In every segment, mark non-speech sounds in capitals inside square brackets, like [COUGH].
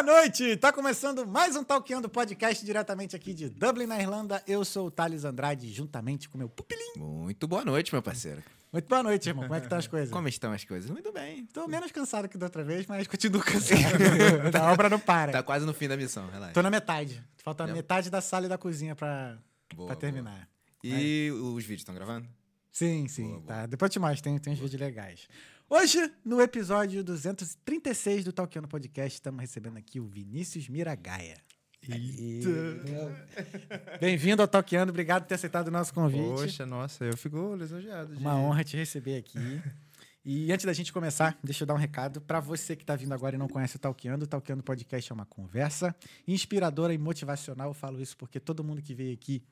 Boa noite! Tá começando mais um Talkando Podcast diretamente aqui de Dublin, na Irlanda. Eu sou o Thales Andrade, juntamente com meu pupilim. Muito boa noite, meu parceiro. Muito boa noite, irmão. Como é que estão as [LAUGHS] coisas? Como estão as coisas? Muito bem. Tô menos cansado que da outra vez, mas [LAUGHS] continuo cansado. a obra não para. Tá quase no fim da missão, relaxa. Tô na metade. Falta a metade da sala e da cozinha pra, Boa, pra terminar. E os vídeos estão gravando? Sim, sim. Boa, tá. Depois te mostro, tem, tem uns vídeos legais. Hoje, no episódio 236 do Talkiano Podcast, estamos recebendo aqui o Vinícius Miragaia. E- Bem-vindo ao Talkiano, obrigado por ter aceitado o nosso convite. Poxa, nossa, eu fico lisonjeado. de- Uma honra te receber aqui. E antes da gente começar, deixa eu dar um recado para você que está vindo agora e não conhece o Talkeando. O Talkeando Podcast é uma conversa inspiradora e motivacional. Eu falo isso porque todo mundo que veio aqui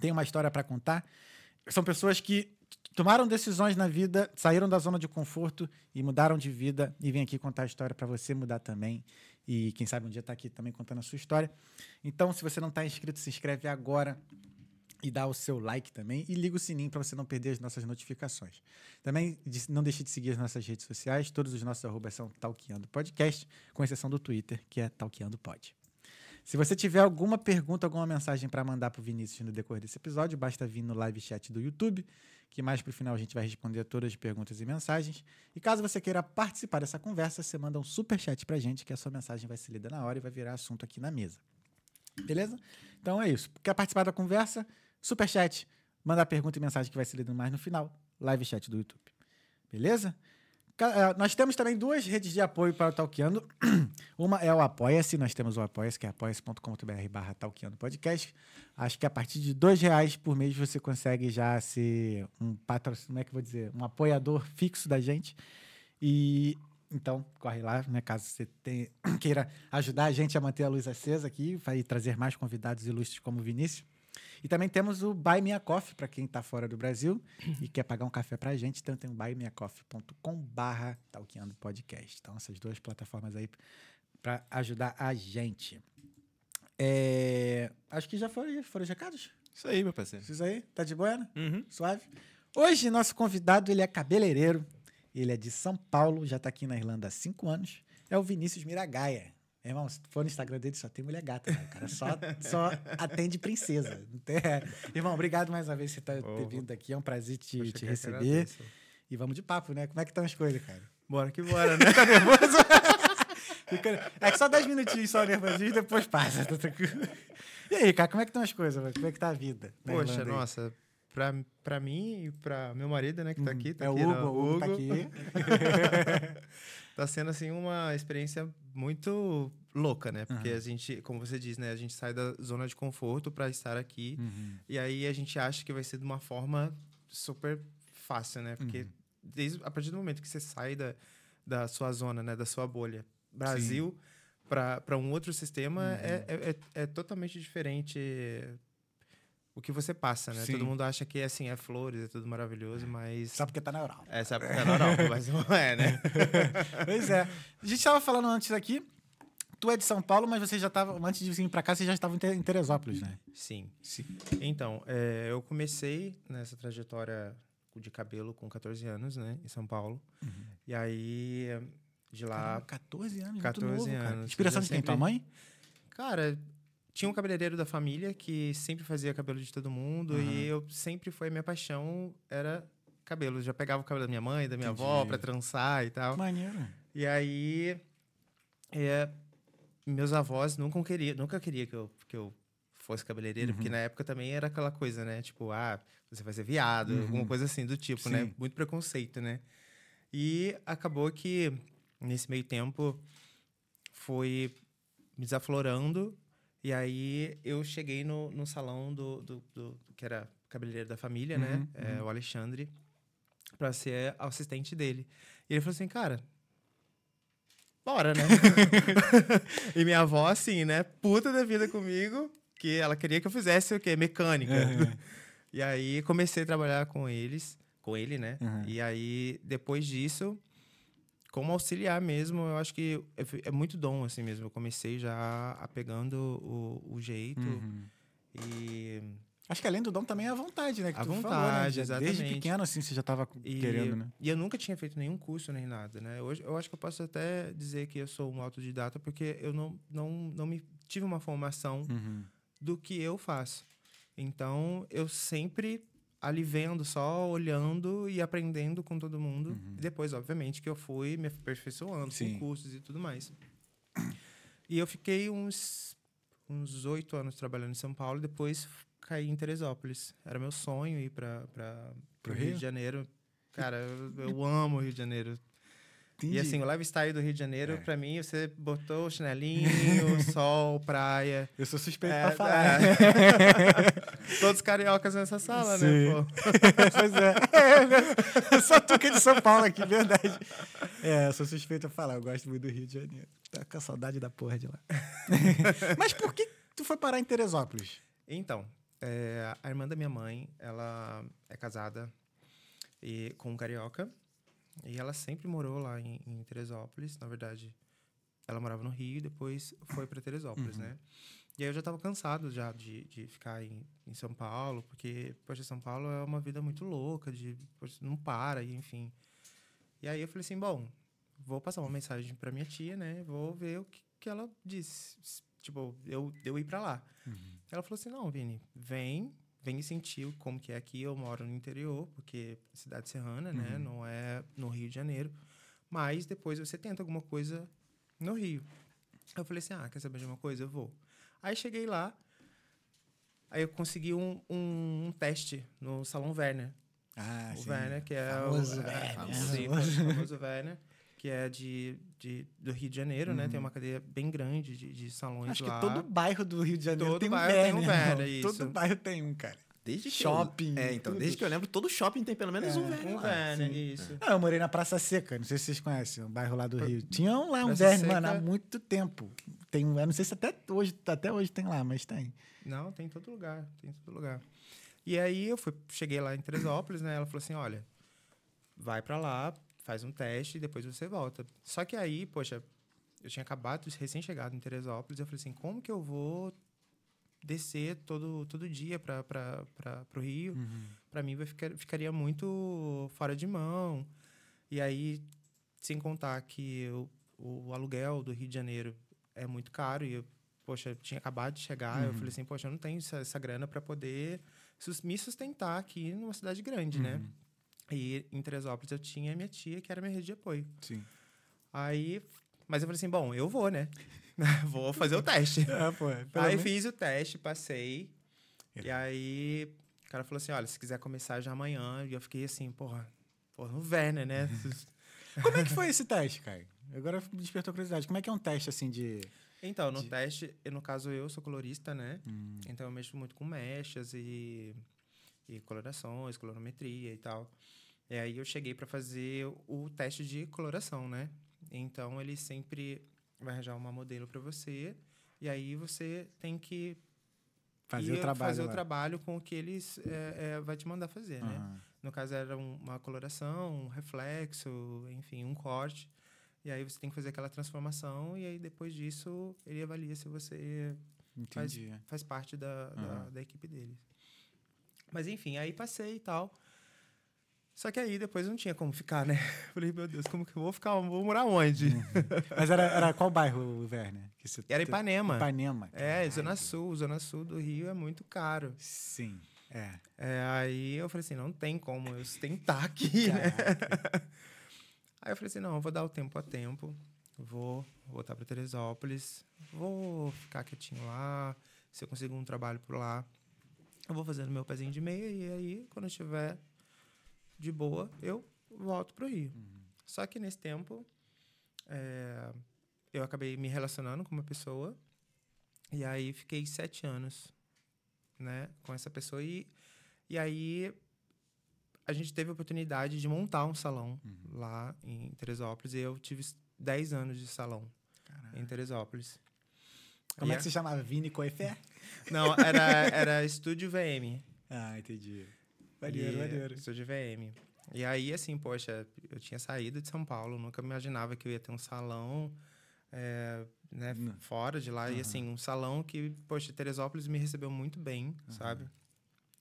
tem uma história para contar. São pessoas que tomaram decisões na vida, saíram da zona de conforto e mudaram de vida e vêm aqui contar a história para você mudar também. E quem sabe um dia tá aqui também contando a sua história. Então, se você não está inscrito, se inscreve agora e dá o seu like também e liga o sininho para você não perder as nossas notificações. Também não deixe de seguir as nossas redes sociais, todos os nossos arrobas são Talkeando Podcast, com exceção do Twitter, que é Talkeando Pod. Se você tiver alguma pergunta, alguma mensagem para mandar para o Vinícius no decorrer desse episódio, basta vir no live chat do YouTube, que mais para o final a gente vai responder a todas as perguntas e mensagens. E caso você queira participar dessa conversa, você manda um super chat para a gente, que a sua mensagem vai ser lida na hora e vai virar assunto aqui na mesa. Beleza? Então é isso. Quer participar da conversa? Superchat. Manda a pergunta e mensagem que vai ser lida mais no final. Live chat do YouTube. Beleza? Eh, Nós temos também duas redes de apoio para o Talkeando. [CLEARS THROAT] Uma é o Apoia-se. Nós temos o Apoia-se, que é apoia.com.br barra Talkeando Podcast. Acho que a partir de dois reais por mês você consegue já ser um patrocínio, como é que vou dizer? Um apoiador fixo da gente. E então, corre lá, né? Caso você tenha- [CLEARS THROAT] queira ajudar a gente a manter a luz acesa aqui, vai trazer mais convidados ilustres como o Vinícius. E também temos o Buy Me a Coffee, para quem está fora do Brasil e quer pagar um café para a gente. Então tem o buymeacoffee.com barra Talkeando Podcast. Então essas duas plataformas aí para ajudar a gente. É, Acho que já foram, foram os recados? Isso aí, meu parceiro. Isso aí? Tá de boa, né? Uhum. Suave. Hoje, nosso convidado, ele é cabeleireiro. Ele é de São Paulo, já tá aqui na Irlanda há cinco anos. É o Vinícius Miragaia. Irmão, se for no Instagram dele, só tem mulher gata, né? O cara só, só atende princesa. Tem- Irmão, obrigado mais uma vez por você tá- ter Oh. vindo aqui. É um prazer te, te receber. E vamos de papo, né? Como é que estão as coisas, cara? Bora que bora, né? Tá nervoso? [LAUGHS] É que só 10 minutinhos só nervosinho e depois passa. Tá tranquilo? E aí, cara, como é que estão as coisas? mano? Como é que tá a vida? Poxa, nossa, pra, pra mim e pra meu marido, né, que tá aqui, tá é o aqui, Hugo, né, o Hugo tá aqui. [LAUGHS] tá sendo, assim, uma experiência muito louca, né? Porque Aham. a gente, como você diz, né, a gente sai da zona de conforto pra estar aqui Uhum. e aí a gente acha que vai ser de uma forma super fácil, né? Porque Uhum. desde a partir do momento que você sai da, da sua zona, né, da sua bolha, Brasil para um outro sistema Uhum. é, é, é, é totalmente diferente o que você passa, né? Sim. Todo mundo acha que assim é flores, é tudo maravilhoso, mas Só porque tá na Europa. é, sabe que é na Europa, mas não é, né? [LAUGHS] Pois é. A gente estava falando antes aqui. Tu é de São Paulo, mas você já estava. Antes de vir para cá, você já estava em Te- em Teresópolis, né? Sim. Sim. Então, é, eu comecei nessa trajetória de cabelo com 14 anos, né, em São Paulo. E aí de lá Caramba, 14 anos, 14 muito novo, cara. anos. Inspiração de quem? sempre- Tua mãe? Cara, tinha um cabeleireiro da família que sempre fazia cabelo de todo mundo Aham. e eu sempre foi minha paixão era cabelo. Eu já pegava o cabelo da minha mãe, da minha Entendi. avó pra trançar e tal. Maneiro. E aí é, meus avós nunca queriam, nunca queria que eu que eu fosse cabeleireiro, porque Uhum. na época também era aquela coisa, né? Tipo, ah, você vai ser viado, Uhum. alguma coisa assim do tipo, né? Sim. Muito preconceito, né? E acabou que nesse meio tempo foi me desaflorando e aí eu cheguei no, no salão do, do, do- que era cabeleireiro da família, né? Uhum, É, o Alexandre, para ser assistente dele. E ele falou assim, cara, bora, né? [LAUGHS] e minha avó, assim, né? Puta da vida comigo, que ela queria que eu fizesse o quê? Mecânica. Uhum. E aí comecei a trabalhar com eles, com ele, né? Uhum. E aí, depois disso, como auxiliar mesmo, eu acho que é, é muito dom, assim mesmo. Eu comecei já apegando o, o jeito Uhum. e Acho que além do dom também é a vontade, né? Que A tu falou, né? vontade, Já- Desde exatamente. pequeno, assim, você já tava E, querendo, né? e eu nunca tinha feito nenhum curso nem nada, né? Hoje eu acho que eu posso até dizer que eu sou um autodidata porque eu não, não, não me tive uma formação Uhum. do que eu faço. Então, eu sempre ali vendo, só olhando e aprendendo com todo mundo. E depois, obviamente, que eu fui me aperfeiçoando Sim. com cursos e tudo mais. E eu fiquei uns uns oito anos trabalhando em São Paulo e depois caí em Teresópolis. Era meu sonho ir para o Rio Rio? de Janeiro. Cara, eu, eu amo o Rio de Janeiro. Entendi. E assim, o lifestyle do Rio de Janeiro, É. pra mim, você botou o chinelinho, [LAUGHS] sol, praia. Eu sou suspeito É, pra falar. é. [LAUGHS] Todos cariocas nessa sala, Sim. né, pô? [LAUGHS] pois é. Só tu que é de São Paulo aqui, verdade. É, eu sou suspeito a falar. Eu gosto muito do Rio de Janeiro. Tá com a saudade da porra de lá. Mas por que tu foi parar em Teresópolis? Então, é, a irmã da minha mãe, ela é casada e, com um carioca. E ela sempre morou lá em, em Teresópolis. Na verdade, ela morava no Rio e depois foi para Teresópolis, né? E aí eu já estava cansado já de, de ficar em, em São Paulo, porque, poxa, São Paulo é uma vida muito louca, de, poxa, não para, e enfim. E aí eu falei assim, bom, vou passar uma mensagem para minha tia, né? Vou ver o que, que ela disse. Tipo, eu, eu ir para lá. Ela falou assim, não, Vini, vem, vem sentir como que é aqui. Eu moro no interior, porque é cidade serrana, né? Não é no Rio de Janeiro. Mas depois você tenta alguma coisa no Rio. Eu falei assim, ah, quer saber de uma coisa? Eu vou. Aí cheguei lá, aí eu consegui um, um, um teste no Salão Werner. Ah, o Werner, que é Famoso o... Werner, é, né? sim, Famoso. o famoso Werner, que é de, de, do Rio de Janeiro, né? Tem uma cadeia bem grande de, de salões Uhum. Acho lá. que todo bairro do Rio de Janeiro Todo tem um bairro tem um. Werner, irmão. Todo isso. bairro tem um, cara. Desde que Shopping, Eu, é, então, tudo. desde que eu lembro, todo shopping tem pelo menos um velho. Um. Werner, isso. Ah, eu morei na Praça Seca, não sei se vocês conhecem, um bairro lá do Rio. Tinha um lá, um Praça mano, há muito tempo. Tem um, eu não sei se até hoje, até hoje tem lá, mas tem. Não, tem em todo lugar, tem em todo lugar. E aí eu fui, cheguei lá em Teresópolis, né? Ela falou assim, olha, vai pra lá, faz um teste e depois você volta. Só que aí, poxa, eu tinha acabado de recém-chegado em Teresópolis, eu falei assim, como que eu vou descer todo, todo dia para o Rio? Para mim vai ficar, ficaria muito fora de mão. E aí, sem contar que o, o aluguel do Rio de Janeiro é muito caro e eu, poxa, eu tinha acabado de chegar, eu falei assim, poxa, eu não tenho essa, essa grana para poder sus- me sustentar aqui numa cidade grande, né? E em Teresópolis eu tinha minha tia, que era minha rede de apoio. Sim. Aí, mas eu falei assim, bom, eu vou, né? [LAUGHS] vou fazer o teste. [LAUGHS] É, pô. pelo Aí menos- fiz o teste, passei. E aí o cara falou assim: olha, se quiser começar já amanhã. E eu fiquei assim, porra, porra, no Werner, né? [LAUGHS] Como é que foi esse teste, Caio? Agora me despertou curiosidade. Como é que é um teste assim de. então, no De- teste, no caso, eu sou colorista, né? Hum. Então eu mexo muito com mechas e, e colorações, colorometria e tal. E aí eu cheguei para fazer o teste de coloração, né? Então ele sempre vai arranjar uma modelo para você e aí você tem que Fazer o trabalho. fazer o trabalho com o que eles é, é, vai te mandar fazer, né? Aham. No caso era um- uma coloração, um reflexo, enfim, um corte. E aí você tem que fazer aquela transformação e aí depois disso ele avalia se você faz, Entendi. faz parte da, da, Aham. da equipe deles. Mas enfim, aí passei e tal. Só que aí depois não tinha como ficar, né? [LAUGHS] Falei, meu Deus, como que eu vou ficar? Vou morar onde? Mas era, era qual bairro, Werner? Que você Era Ipanema. Ipanema. É, caralho. Zona Sul. Zona Sul do Rio é muito caro. Sim. É. É, aí eu falei assim, não tem como eu sustentar aqui, né? [LAUGHS] Aí eu falei assim, não, eu vou dar o tempo a tempo. Vou voltar para Teresópolis. Vou ficar quietinho lá. Se eu conseguir um trabalho por lá, eu vou fazendo meu pezinho de meia. E aí, quando eu estiver de boa, eu volto pro Rio. Só que nesse tempo, é, eu acabei me relacionando com uma pessoa. E aí, fiquei sete anos, né? Com essa pessoa. E, e aí, a gente teve a oportunidade de montar um salão lá em Teresópolis. E eu tive 10 anos de salão em Teresópolis. Como E é que se chamava? Vini Coifé? Não, era, era Estúdio VM. Ah, entendi. Maneiro, E- maneiro. Estúdio VM. E aí, assim, poxa, eu tinha saído de São Paulo, nunca imaginava que eu ia ter um salão é, né, fora de lá. E assim, um salão que, poxa, Teresópolis me recebeu muito bem, sabe?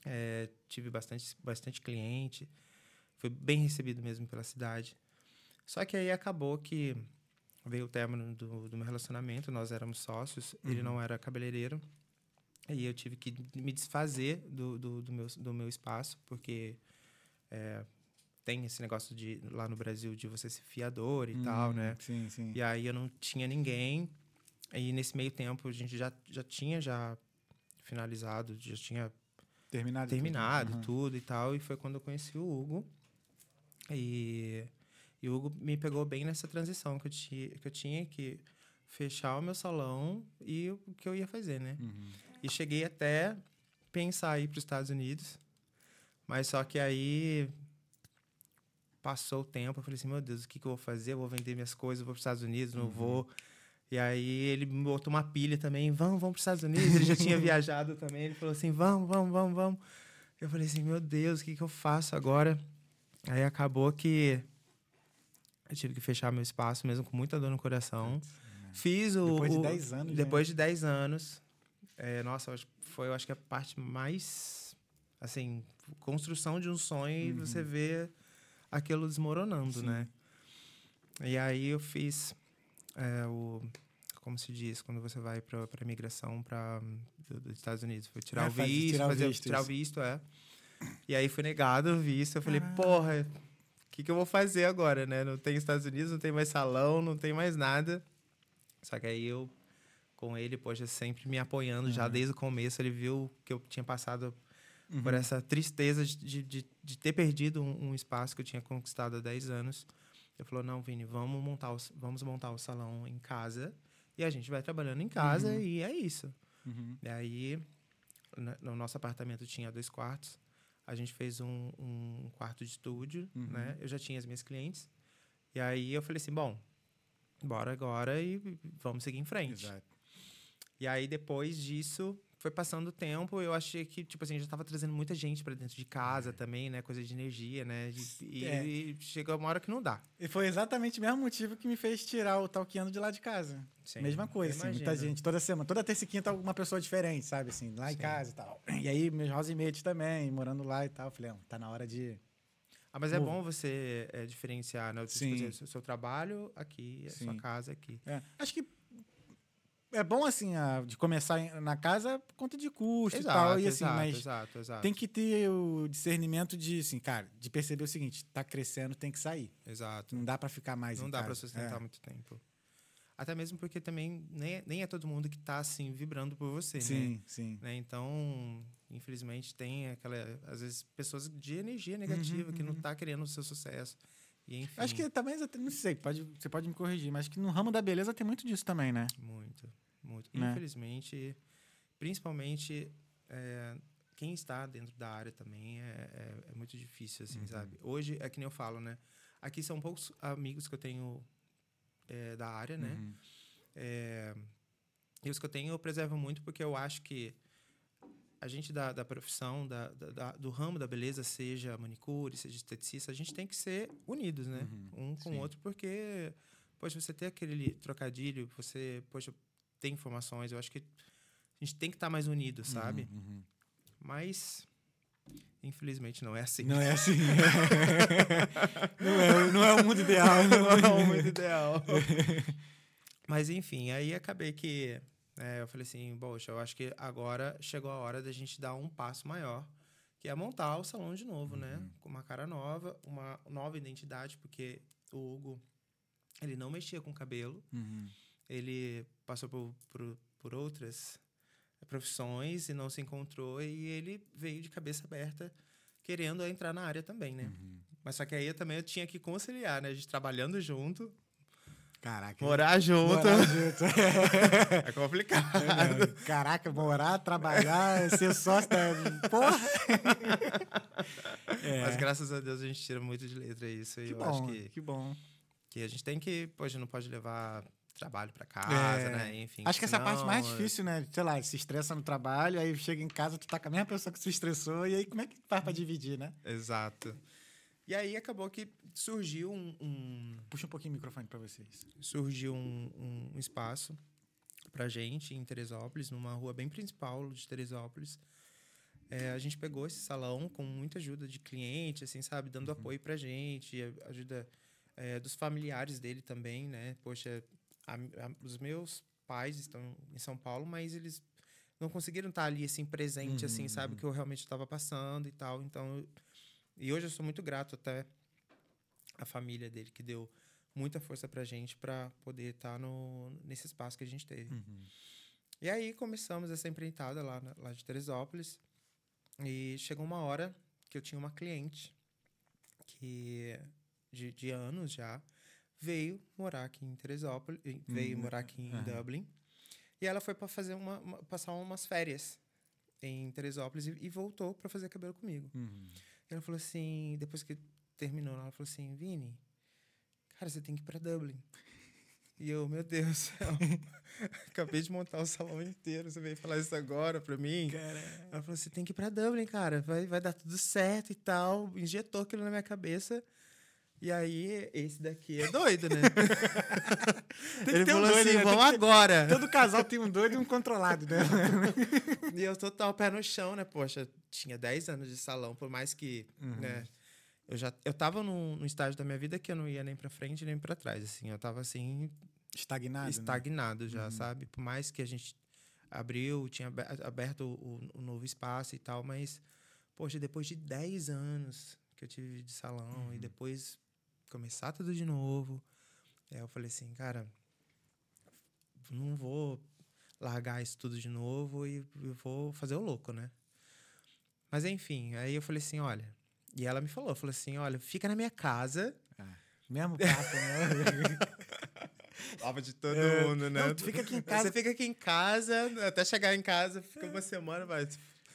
É, tive bastante, bastante cliente. Foi bem recebido mesmo pela cidade. Só que aí acabou que veio o término do, do meu relacionamento, nós éramos sócios, ele Uhum. não era cabeleireiro. E eu tive que me desfazer do, do, do meu, do meu espaço, porque é, tem esse negócio de lá no Brasil de você ser fiador e tal, Hum, né? Sim, sim. E aí eu não tinha ninguém. E nesse meio tempo a gente já, já tinha já finalizado, já tinha Terminado. tudo. terminado Aham. tudo e tal. E foi quando eu conheci o Hugo. E, e o Hugo me pegou bem nessa transição que eu, ti, que eu tinha que fechar o meu salão e o que eu ia fazer, né? Uhum. E cheguei até pensar ir para os Estados Unidos. Mas só que aí passou o tempo, eu falei assim, meu Deus, o que, que eu vou fazer? Eu vou vender minhas coisas, vou para os Estados Unidos, não vou. E aí ele me botou uma pilha também, vamos, vamos para os Estados Unidos. Ele já tinha [LAUGHS] viajado também, ele falou assim, vamos, vamos, vamos, vamos. Eu falei assim, meu Deus, o que, que eu faço agora? Aí acabou que eu tive que fechar meu espaço, mesmo com muita dor no coração. Fiz o... Depois de o- 10 anos, né? Depois de 10 anos. É, nossa, foi, eu acho que a parte mais... Assim, construção de um sonho e você vê aquilo desmoronando, Sim. né? E aí eu fiz é, o... Como se diz? Quando você vai para a imigração pra, do- dos Estados Unidos. Foi tirar Ah, o visto, tirar o fazer, visto, tirar o visto, é. E aí foi negado o visto. Eu falei, Ah. porra, o que, que eu vou fazer agora, né? Não tem Estados Unidos, não tem mais salão, não tem mais nada. Só que aí eu, com ele, poxa, sempre me apoiando já Uhum. desde o começo. Ele viu que eu tinha passado Uhum. por essa tristeza de, de, de- ter perdido um, um espaço que eu tinha conquistado há 10 anos. Ele falou, não, Vini, vamos montar, o, vamos montar o salão em casa. E a gente vai trabalhando em casa Uhum. e é isso. Uhum. E aí, no nosso apartamento tinha dois quartos. A gente fez um, um quarto de estúdio, Uhum. né? Eu já tinha as minhas clientes. E aí eu falei assim, bom, bora agora e vamos seguir em frente. Exato. E aí depois disso, foi passando o tempo, eu achei que, tipo assim, já tava trazendo muita gente para dentro de casa também, né? Coisa de energia, né? E, É. e chegou uma hora que não dá. E foi exatamente o mesmo motivo que me fez tirar o talqueando de lá de casa. Sim, Mesma coisa, assim, muita gente, toda semana, toda terça e quinta, alguma pessoa diferente, sabe, assim, lá em Sim. casa e tal. E aí, meus housemates também, morando lá e tal. Falei, "Não, tá na hora de. Ah, mas é bom você é, diferenciar, né? Tipo, Sim. dizer, o seu trabalho aqui, a sua casa aqui. É, acho que é bom, assim, a- de começar na casa por conta de custo e tal. E assim, exato, mas exato, exato. tem que ter o discernimento de, assim, cara, de perceber o seguinte: tá crescendo, tem que sair. Exato. Não dá pra ficar mais Não dá para sustentar É. muito tempo. Até mesmo porque também nem é, nem é todo mundo que tá assim vibrando por você, né? Sim, sim. né? Então, infelizmente tem aquela às vezes pessoas de energia negativa que não tá querendo o seu sucesso. E enfim, Uhum, Acho que também, não sei, pode, você pode me corrigir, mas acho que no ramo da beleza tem muito disso também, né? muito, muito. Né? Infelizmente, principalmente é, quem está dentro da área também é, é- é muito difícil, Uhum. assim, sabe? Hoje é que nem eu falo, né? Aqui são poucos amigos que eu tenho é, da área, né? Uhum. É, e os que eu tenho eu preservo muito porque eu acho que a gente da, da profissão, da, da- do ramo da beleza, seja manicure, seja esteticista, a gente tem que ser unidos, né? um com sim. o outro, porque, poxa, você ter aquele trocadilho, você, poxa, tem informações, eu acho que a gente tem que estar mais unido, sabe? Uhum, uhum. Mas, infelizmente, não é assim. Não é assim. [LAUGHS] não, é, não é o mundo ideal. não é o muito ideal. Mas enfim, aí acabei que né, eu falei assim, poxa, eu acho que agora chegou a hora da gente dar um passo maior, que é montar o salão de novo, né? Com uma cara nova, uma nova identidade, porque o Hugo, ele não mexia com cabelo, Uhum. ele passou por, por, por outras profissões e não se encontrou e ele veio de cabeça aberta querendo entrar na área também, né? Uhum. Mas só que aí eu também eu tinha que conciliar, né? A gente trabalhando junto, Caraca. morar junto. Morar junto. [LAUGHS] É complicado. Não, Caraca, morar, trabalhar, ser sócio da. Porra! [LAUGHS] É. Mas graças a Deus a gente tira muito de letra isso. E Que eu bom, acho que, que bom. que a gente tem que, poxa, não pode levar trabalho pra casa, É. né? Enfim. Acho que essa é a parte mais difícil, né? Sei lá, se estressa no trabalho, aí chega em casa, tu tá com a mesma pessoa que se estressou, e aí como é que faz pra dividir, né? Exato. E aí acabou que surgiu um, um- Puxa um pouquinho o microfone pra vocês. surgiu um, um espaço pra gente em Teresópolis, numa rua bem principal de Teresópolis. é, a gente pegou esse salão com muita ajuda de cliente, assim, sabe? Dando apoio pra gente, ajuda é, dos familiares dele também, né? Poxa, a- a- os meus pais estão em São Paulo, mas eles não conseguiram estar ali, assim, presente, assim, sabe? O que eu realmente estava passando e tal. Então, eu- e hoje eu sou muito grato até à família dele, que deu muita força pra gente para poder estar no, nesse espaço que a gente teve. Uhum. E aí começamos essa empreitada lá, na- lá de Teresópolis. E chegou uma hora que eu tinha uma cliente que de, de anos já veio morar aqui em Teresópolis, veio Hum, morar aqui em aham. Dublin. E ela foi para fazer uma, uma- passar umas férias em Teresópolis e, e voltou para fazer cabelo comigo. Uhum. Ela falou assim, depois que terminou, ela falou assim, Vini, cara, você tem que ir pra Dublin. E eu, meu Deus do céu, [LAUGHS] acabei de montar o salão inteiro, você veio falar isso agora pra mim? Ela falou, você tem que ir pra Dublin, cara, vai, vai dar tudo certo e tal. Injetou aquilo na minha cabeça. E aí, esse daqui é doido, né? [LAUGHS] que Ele ter um doido, assim, né? Tem vamos que agora. Todo casal tem um doido e um controlado, né? [LAUGHS] E eu total pé no chão, né? Poxa, tinha 10 anos de salão, por mais que, né? Eu já eu tava num, num estágio da minha vida que eu não ia nem pra frente nem pra trás, assim. Eu tava assim Estagnado. né? estagnado já, sabe? Por mais que a gente abriu, tinha abe- aberto o, o novo espaço e tal, mas poxa, depois de 10 anos que eu tive de salão e depois começar tudo de novo, aí eu falei assim, cara, não vou largar isso tudo de novo e vou fazer o louco, né? Mas enfim, aí eu falei assim, olha, e ela me falou, falou assim, olha, fica na minha casa, Ah, mesmo papo, né? [LAUGHS] Lava de todo É. mundo, né? Não, tu fica aqui em casa. Você fica aqui em casa, até chegar em casa, fica uma semana, vai.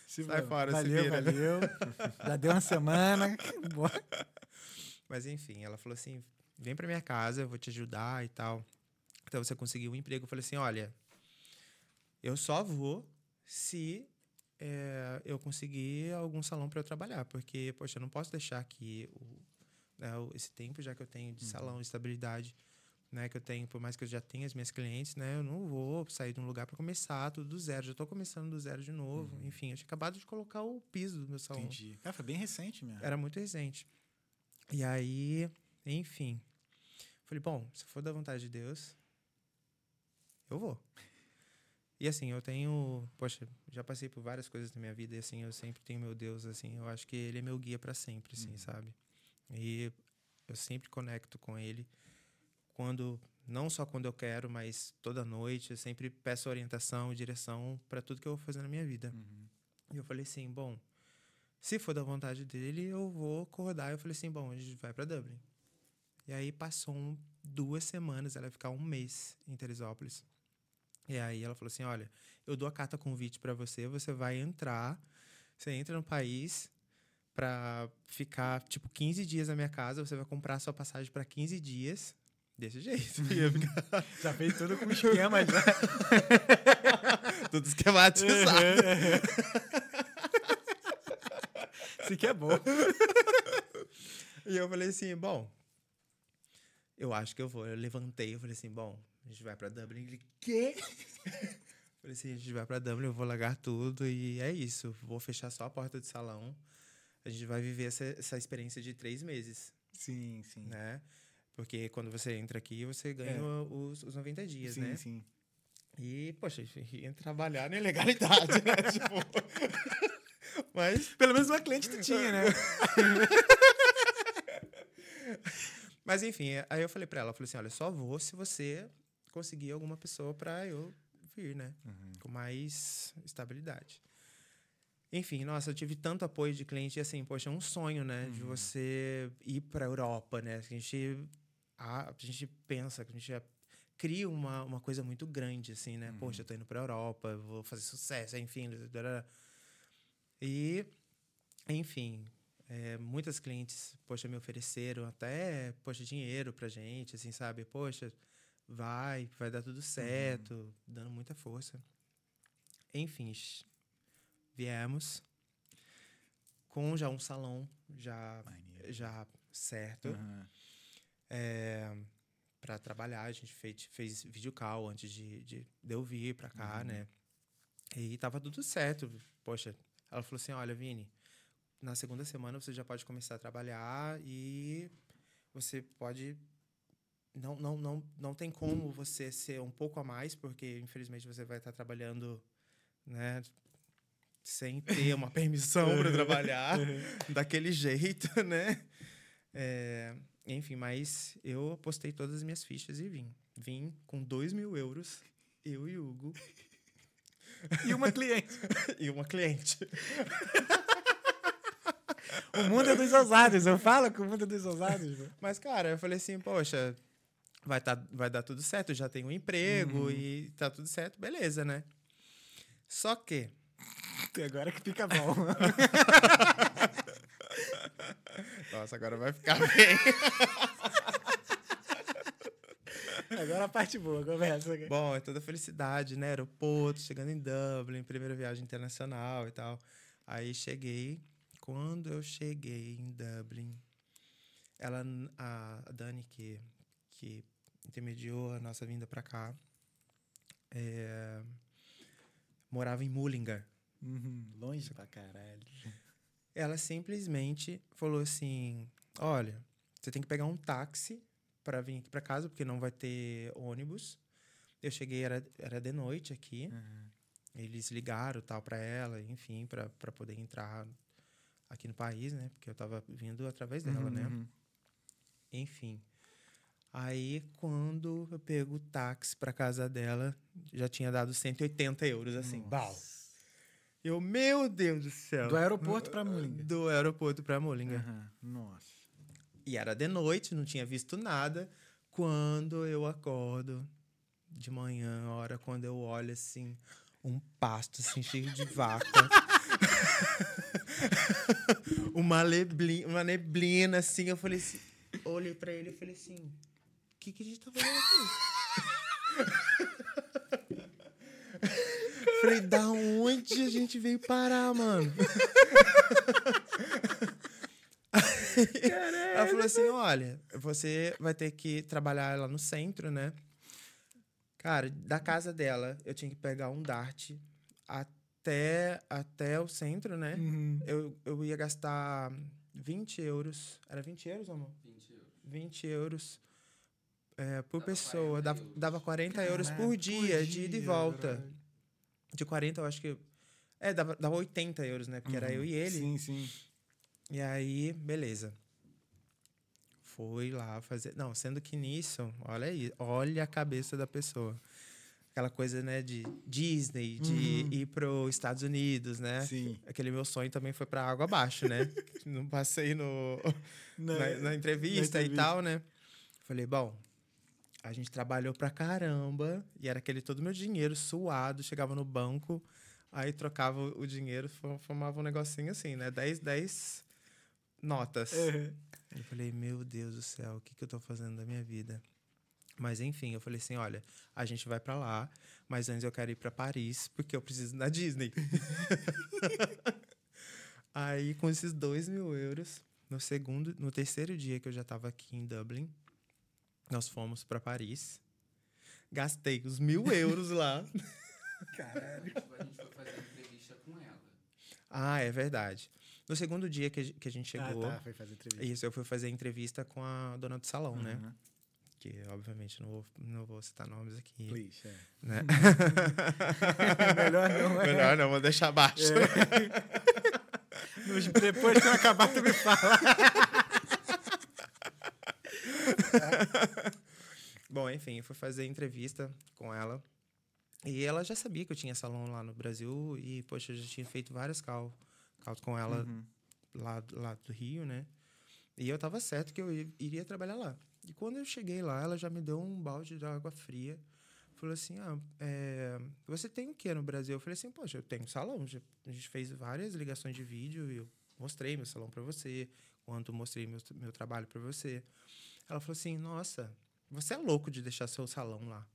Se- Sai fora, se valeu, vira, né? valeu. [LAUGHS] Já deu uma semana. [LAUGHS] Mas enfim, ela falou assim: vem pra minha casa, eu vou te ajudar e tal. Então você conseguiu um emprego. Eu falei assim: olha, eu só vou se é, eu conseguir algum salão para eu trabalhar, porque, poxa, eu não posso deixar aqui o, né, esse tempo já que eu tenho de salão, de estabilidade, né, que eu tenho, por mais que eu já tenha as minhas clientes, né, eu não vou sair de um lugar para começar tudo do zero. Já estou começando do zero de novo. Enfim, eu tinha acabado de colocar o piso do meu salão. Entendi. Cara, foi bem recente mesmo. Era muito recente. E aí, enfim. Falei, bom, se for da vontade de Deus, eu vou. E assim, eu tenho, poxa, já passei por várias coisas na minha vida e assim, eu sempre tenho meu Deus, assim, eu acho que ele é meu guia para sempre, assim, sabe? E eu sempre conecto com ele quando não só quando eu quero, mas toda noite, eu sempre peço orientação e direção para tudo que eu vou fazer na minha vida. E eu falei assim, bom, se for da vontade dele, eu vou acordar. Eu falei assim, bom, a gente vai para Dublin. E aí passou um- duas semanas, ela ia ficar um mês em Teresópolis. E aí ela falou assim, olha, eu dou a carta convite para você, você vai entrar, você entra no país para ficar tipo 15 dias na minha casa, você vai comprar a sua passagem para 15 dias. Desse jeito. [LAUGHS] Já fez tudo com esquema já. [LAUGHS] tudo esquematizado. Isso aqui é bom. [LAUGHS] E eu falei assim, bom, eu acho que eu vou. Eu levantei, eu falei assim, bom, a gente vai pra Dublin. Ele, quê? [LAUGHS] falei assim, a gente vai pra Dublin, eu vou largar tudo e é isso. Vou fechar só a porta do salão. A gente vai viver essa, essa experiência de três meses, Sim, sim. né? Porque quando você entra aqui, você ganha É. os, os 90 dias, sim, né? sim. E, poxa, ia [LAUGHS] trabalhar na ilegalidade, né? tipo... Mas Pelo menos uma cliente tu tinha, né? [LAUGHS] Mas enfim, aí eu falei pra ela, eu falei assim, olha, só vou se você conseguir alguma pessoa pra eu vir, né? Com mais estabilidade. Enfim, nossa, eu tive tanto apoio de cliente, e assim, poxa, é um sonho, né? De você ir pra Europa, né? A gente, a, a gente pensa, que a gente cria uma, uma coisa muito grande, assim, né? Poxa, eu tô indo pra Europa, eu vou fazer sucesso, enfim. dará. E, enfim, é, muitas clientes, poxa, me ofereceram até, poxa, dinheiro pra gente, assim, sabe? Poxa, vai, vai dar tudo certo, dando muita força. Enfim, viemos com já um salão já, já certo Aham. é, para trabalhar. A gente fez, fez videocall antes de, de, de eu vir pra cá, né? E tava tudo certo. Poxa, Ela falou assim: olha, Vini, na segunda semana você já pode começar a trabalhar e você pode. Não, não, não, não tem como você ser um pouco a mais, porque infelizmente você vai estar trabalhando, né? Sem ter uma [LAUGHS] permissão para trabalhar daquele jeito, [LAUGHS] né? É, enfim, mas eu postei todas as minhas fichas e vim. Vim com dois mil euros, eu e Hugo. E uma cliente. [LAUGHS] e uma cliente. o mundo é dos ousados. Eu falo que o mundo é dos ousados. Mas, cara, eu falei assim, poxa, vai, tá, vai dar tudo certo, eu já tenho um emprego uhum. e tá tudo certo, beleza, né? Só que. Agora que fica bom. [LAUGHS] Nossa, agora vai ficar bem. [LAUGHS] [LAUGHS] Agora a parte boa, começa. Bom, é toda felicidade, né? Aeroporto, chegando em Dublin, primeira viagem internacional e tal. Aí cheguei. Quando eu cheguei em Dublin, ela, a Dani, que, que intermediou a nossa vinda para cá, é, morava em Mullingar. Uhum, longe pra caralho. Ela simplesmente falou assim: Olha, você tem que pegar um táxi para vir aqui para casa, porque não vai ter ônibus. Eu cheguei, era, era de noite aqui. Uhum. Eles ligaram tal para ela, enfim, para poder entrar aqui no país, né? Porque eu tava vindo através dela, né? uhum. né? Enfim. Aí, quando eu pego o táxi para casa dela, já tinha dado 180 euros, assim. Bal. Eu, meu Deus do céu. Do aeroporto para Mullingar. Do aeroporto para Mullingar. Uhum. Nossa. E era de noite, não tinha visto nada. Quando eu acordo de manhã, hora quando eu olho assim, um pasto assim, cheio de vaca. [LAUGHS] uma, neblina, uma neblina, assim, eu falei assim. Olhei pra ele e falei assim: o que, que a gente tá fazendo aqui? [LAUGHS] falei, da onde a gente veio parar, mano? [LAUGHS] ela falou assim: olha, você vai ter que trabalhar lá no centro, né? Cara, da casa dela, eu tinha que pegar um Dart até, até o centro, né? Uhum. Eu, eu ia gastar 20 euros. Era 20 euros, amor? 20 euros. 20 euros é, por dava pessoa. 40 dava, euros. dava 40 Caraca, euros por dia, por dia, de ida e volta. De 40, eu acho que. É, dava, dava 80 euros, né? Porque uhum. era eu e ele. Sim, sim. E aí, beleza. Fui lá fazer. Não, sendo que nisso, olha aí, olha a cabeça da pessoa. Aquela coisa, né, de Disney, de uhum. ir para os Estados Unidos, né? Sim. Aquele meu sonho também foi para água abaixo, né? [LAUGHS] Não passei no, na, na, na, entrevista na, entrevista e tal, né? Falei, bom, a gente trabalhou pra caramba e era aquele todo meu dinheiro suado, chegava no banco, aí trocava o dinheiro, formava um negocinho assim, né? 10, 10 notas. Uhum. Eu falei, meu Deus do céu, o que, que eu tô fazendo da minha vida? Mas enfim, eu falei assim: olha, a gente vai para lá, mas antes eu quero ir para Paris, porque eu preciso ir na Disney. [LAUGHS] Aí, com esses dois mil euros, no segundo, no terceiro dia que eu já estava aqui em Dublin, nós fomos para Paris. Gastei os mil [LAUGHS] euros lá. Caralho. A gente foi fazer entrevista com ela. Ah, é verdade. No segundo dia que, que a gente chegou. Ah, tá, foi fazer entrevista. Isso, eu fui fazer entrevista com a dona do salão, né? uhum. né? Que, obviamente, não vou, não vou citar nomes aqui. Please, é. Né? [LAUGHS] Melhor não, é. Melhor não, vou deixar abaixo. É. [LAUGHS] Depois que eu acabar, tu me fala. [LAUGHS] Bom, enfim, fui fazer entrevista com ela. E ela já sabia que eu tinha salão lá no Brasil. E, poxa, eu já tinha feito várias cal calls com ela uhum. lá, lá do Rio, né? E eu tava certo que eu iria trabalhar lá. E quando eu cheguei lá, ela já me deu um balde de água fria. Falou assim: Ah, é, você tem o que no Brasil? Eu falei assim: Poxa, eu tenho um salão. A gente fez várias ligações de vídeo e eu mostrei meu salão para você, quanto mostrei meu, meu trabalho para você. Ela falou assim: Nossa, você é louco de deixar seu salão lá.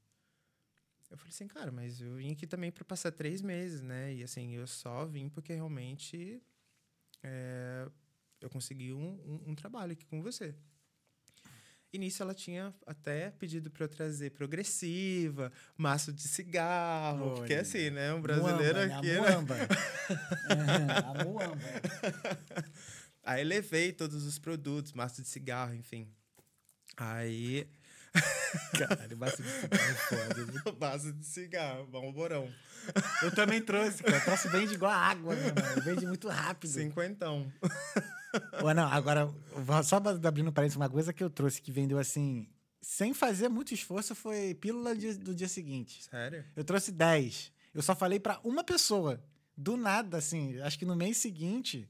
Eu falei assim, cara, mas eu vim aqui também para passar três meses, né? E assim, eu só vim porque realmente é, eu consegui um, um, um, trabalho aqui com você. E nisso ela tinha até pedido para eu trazer progressiva, maço de cigarro, porque Olha. assim, né? Um brasileiro Muamba, aqui, né? né? A muamba. [LAUGHS] [LAUGHS] a muamba. Aí levei todos os produtos, maço de cigarro, enfim. Aí. Caralho, maço de cigarro é foda. maço [LAUGHS] de cigarro, bom borão. Eu também trouxe, cara. Eu trouxe vende igual a água, né, mano? Vende muito rápido. Cinquentão. Ou não, agora, só abrindo parênteses, uma coisa que eu trouxe que vendeu assim, sem fazer muito esforço, foi pílula de- do dia seguinte. Sério? Eu trouxe 10. Eu só falei pra uma pessoa. Do nada, assim, acho que no mês seguinte,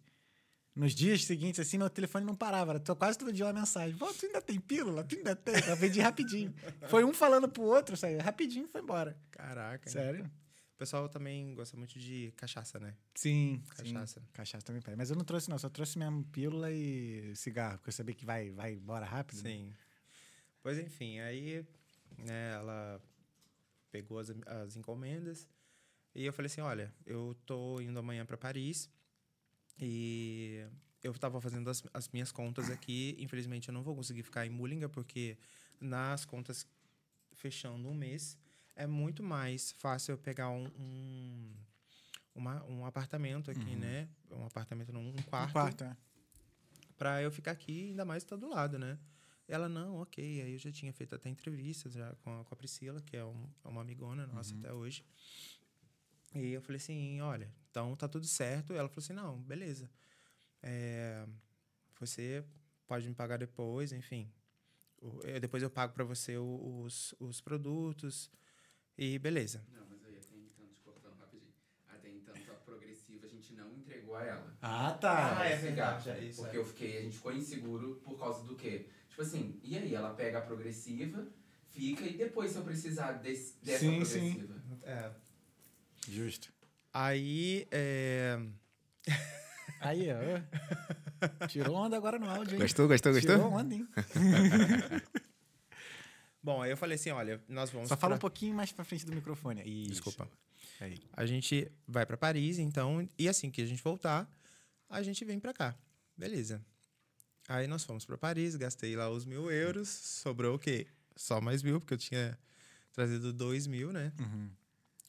nos dias seguintes, assim, meu telefone não parava. Era to- quase todo dia uma mensagem. Pô, tu ainda tem pílula? Tu ainda tem? Eu vendi rapidinho. Foi um falando pro outro, saiu rapidinho e foi embora. Caraca. Sério? O pessoal também gosta muito de cachaça, né? Sim. Cachaça. Sim. Cachaça também pede. Mas eu não trouxe, não. Só trouxe mesmo pílula e cigarro, porque eu sabia que vai, vai embora rápido. né? Sim. Pois enfim, aí né, ela pegou as, as encomendas e eu falei assim, olha, eu tô indo amanhã para Paris e eu tava fazendo as, as minhas contas aqui. Infelizmente eu não vou conseguir ficar em Mullinga porque nas contas fechando um mês é muito mais fácil eu pegar um, um, uma- um apartamento aqui, né? Um apartamento, não, um quarto Um quarto, é. pra eu ficar aqui, ainda mais tá do lado, né? Ela, não, ok. Aí eu já tinha feito até entrevistas já com a, com a Priscila, que é, um- é uma amigona nossa até hoje. E eu falei assim, olha, então tá tudo certo. Ela falou assim, não, beleza. É, você pode me pagar depois, enfim. Eu- depois eu pago para você os, os produtos e beleza. Não, mas aí até então, te cortando rapidinho. Até então, a progressiva a gente não entregou a ela. Ah, tá. Ah, é verdade, é isso, Porque é. eu fiquei, a gente ficou inseguro por causa do quê? Tipo assim, e aí? Ela pega a progressiva, fica, e depois se eu precisar desse, dessa Sim, sim. progressiva? É. Justo. Aí, é, Aí, ó. Tirou onda agora no áudio, hein? Gostou, gostou, gostou? Tirou onda, hein? [LAUGHS] bom, aí eu falei assim, olha, nós vamos Só fala um pra- pouquinho mais pra frente do microfone. Isso. Desculpa. Aí. A gente vai pra Paris, então, e assim que a gente voltar, a gente vem pra cá. Beleza. Aí nós fomos pra Paris, gastei lá os mil euros, sobrou o quê? Só mais mil, porque eu tinha trazido dois mil, né? Uhum.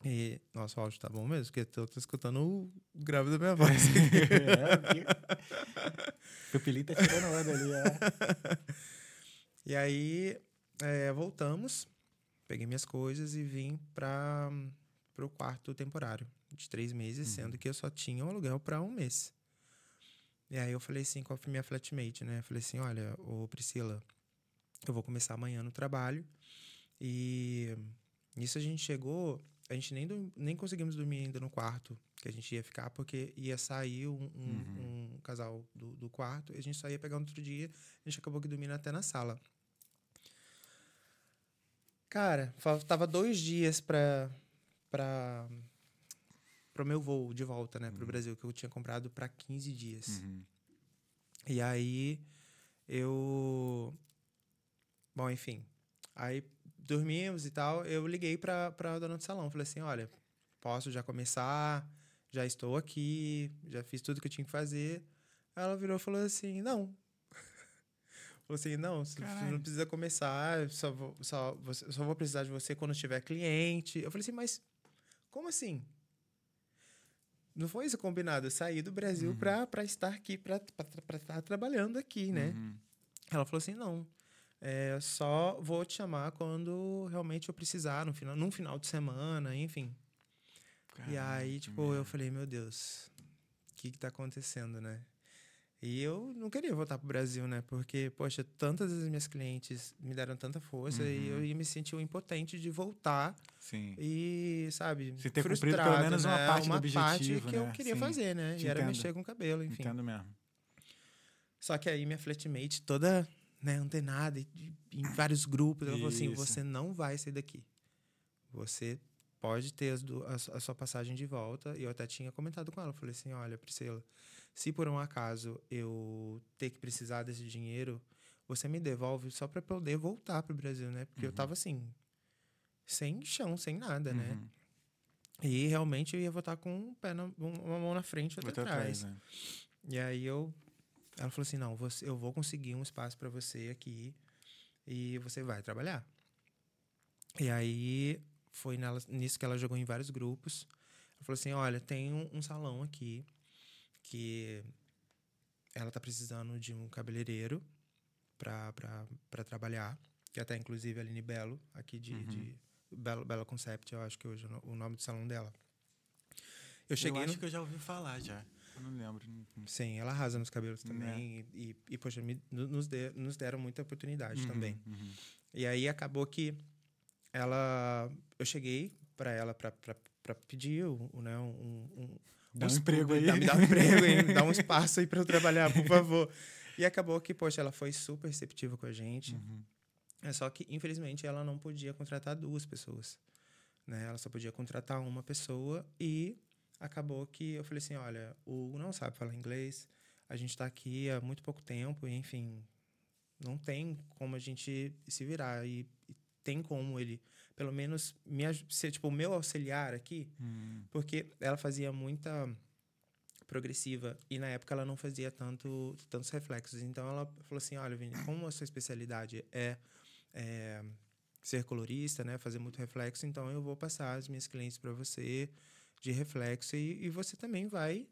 E nosso áudio tá bom mesmo, porque eu tô escutando o grave da minha [LAUGHS] voz. é, porque... O Pilinho tá tirando onda ali, é. e aí é, voltamos, peguei minhas coisas e vim para o quarto temporário de três meses, sendo que eu só tinha um aluguel para um mês. E aí eu falei assim com a minha flatmate, né? Eu falei assim, olha, ô Priscila, eu vou começar amanhã no trabalho. E nisso a gente chegou, a gente nem, nem conseguimos dormir ainda no quarto que a gente ia ficar, porque ia sair um, um- um casal do, do quarto, e a gente só ia pegar no outro dia, a gente acabou que dormindo até na sala. Cara, faltava dois dias para para o meu voo de volta, né, pro Brasil, que eu tinha comprado para 15 dias. Uhum. E aí eu. Bom, enfim. Aí dormimos e tal. Eu liguei pra, pra dona do salão. Falei assim: olha, posso já começar? Já estou aqui, já fiz tudo que eu tinha que fazer. Ela virou e falou assim: não. [LAUGHS] Falou assim: não, você Caralho. não precisa começar, só vou, só, só vou precisar de você quando tiver cliente. Eu falei assim: mas como assim? Não foi isso combinado. Eu saí do Brasil pra para estar aqui, pra pra estar trabalhando aqui, né? Uhum. Ela falou assim: não, é, só vou te chamar quando realmente eu precisar, no final, num final de semana, enfim. e aí, tipo, eu falei: meu Deus, o que que tá acontecendo, né? E eu não queria voltar pro Brasil, né? Porque, poxa, tantas das minhas clientes me deram tanta força e eu ia me sentir impotente de voltar Sim. e, sabe, Você ter cumprido pelo menos uma né? parte do parte objetivo, que eu né? queria Sim, fazer, né? te E era entendo. mexer com o cabelo, enfim. Entendo mesmo. Só que aí minha flatmate, toda né, antenada e- em vários grupos, ela falou assim: Isso. você não vai sair daqui. Você pode ter a, a sua passagem de volta. E eu até tinha comentado com ela. Eu falei assim: olha, Priscila, se por um acaso eu ter que precisar desse dinheiro, você me devolve só para poder voltar pro Brasil, né? Porque eu tava assim, sem chão, sem nada, né? Uhum. E realmente eu ia voltar com um pé na, um- uma mão na frente e outra atrás, né? E aí eu. Ela falou assim: não, você, eu vou conseguir um espaço para você aqui. e você vai trabalhar. E aí foi nela, nisso que ela jogou em vários grupos. Ela falou assim: olha, tem um, um salão aqui que ela tá precisando de um cabeleireiro para trabalhar, que até inclusive a Aline Belo, aqui de, Uhum. de Belo, Belo Concept, eu acho que hoje é o no- o nome do salão dela. Eu cheguei eu acho no- que eu já ouvi falar já. Eu não lembro. Sim, ela arrasa nos cabelos Né? também. E, e, e, poxa, me- no- nos, de- nos deram muita oportunidade Uhum, também. uhum. E aí acabou que ela. Eu cheguei para ela para pedir né, um, um, Dá um emprego aí. Dá, me dá um emprego aí, dá um [LAUGHS] espaço aí para eu trabalhar, por favor. E acabou que, poxa, ela foi super receptiva com a gente. Uhum. É só que, infelizmente, ela não podia contratar duas pessoas. Né? Ela só podia contratar uma pessoa e acabou que eu falei assim, olha, o Hugo não sabe falar inglês, a gente está aqui há muito pouco tempo, e, enfim, não tem como a gente se virar. E, e tem como ele, pelo menos, me, ser tipo o meu auxiliar aqui, Hum. porque ela fazia muita progressiva e na época ela não fazia tanto tantos reflexos. Então ela falou assim, olha, Vini, como a sua especialidade é, é ser colorista, né, fazer muito reflexo, então eu vou passar as minhas clientes para você de reflexo e, e você também vai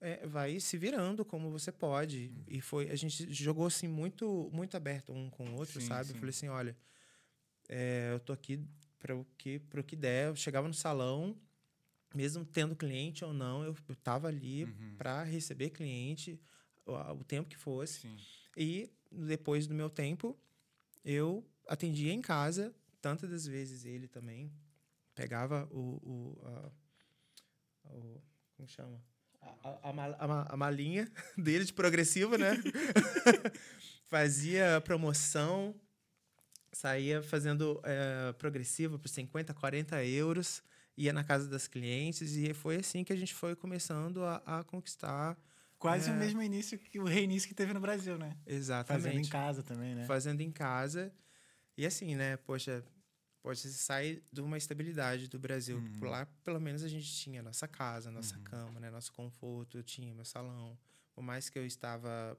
é, vai se virando como você pode. E foi a gente jogou assim muito muito aberto um com o outro, Sim, sabe? sim. Eu falei assim, olha, é, eu tô aqui para o que para o que der. Eu chegava no salão, mesmo tendo cliente ou não, eu, eu tava ali Uhum. para receber cliente o, o tempo que fosse. Sim. E depois do meu tempo, eu atendia em casa, tantas das vezes ele também pegava o. o, a, o como chama? A, a, a, a ma- a malinha [LAUGHS] dele de progressiva, né? [LAUGHS] Fazia promoção, saía fazendo eh, progressiva por 50, 40 euros, ia na casa das clientes, e foi assim que a gente foi começando a, a conquistar. Quase É. o mesmo início que o reinício que teve no Brasil, né? Exatamente. Fazendo em casa também, né? fazendo em casa. E assim, né? Poxa, poxa, você sai de uma estabilidade do Brasil. Uhum. Por lá, pelo menos, a gente tinha nossa casa, nossa cama, né? Nosso conforto, eu tinha meu salão. Por mais que eu estava,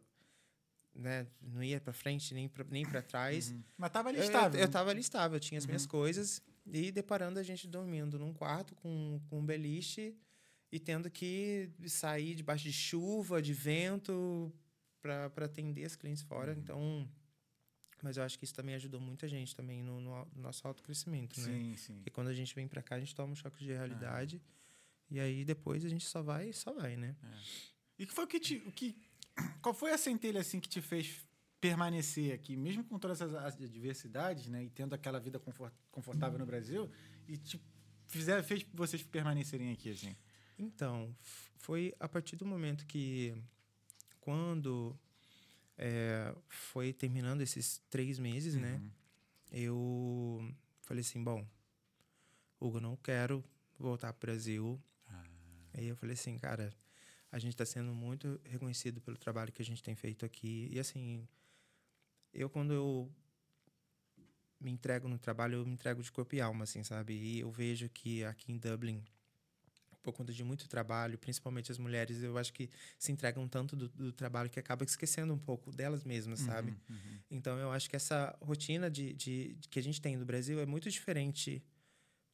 né? Não ia para frente nem pra, nem para trás. Uhum. Mas tava ali Eu, eu, estável. eu tava ali estável, eu tinha as Uhum. minhas coisas. E deparando a gente dormindo num quarto com, com um beliche e tendo que sair debaixo de chuva, de vento, para atender as clientes fora. Uhum. Então, mas eu acho que isso também ajudou muita gente também no, no, no nosso autocrescimento, né? Sim, sim. Porque quando a gente vem para cá, a gente toma um choque de realidade. E aí depois a gente só vai, só vai, né? E que foi o que te. O que, qual foi a centelha assim que te fez permanecer aqui, mesmo com todas as as adversidades, né? E tendo aquela vida confort- confortável no Brasil, e te fizer, fez vocês permanecerem aqui, assim. Então, foi a partir do momento que, quando é, foi terminando esses três meses, né? Uhum. Eu falei assim, bom, Hugo, não quero voltar para o Brasil. Aí eu falei assim, cara, a gente está sendo muito reconhecido pelo trabalho que a gente tem feito aqui. E assim, eu quando eu me entrego no trabalho, eu me entrego de corpo e alma, assim, sabe? E eu vejo que aqui em Dublin, por conta de muito trabalho, principalmente as mulheres, eu acho que se entregam tanto do, do trabalho que acaba esquecendo um pouco delas mesmas, sabe? Uhum, uhum. Então eu acho que essa rotina de, de, de que a gente tem no Brasil é muito diferente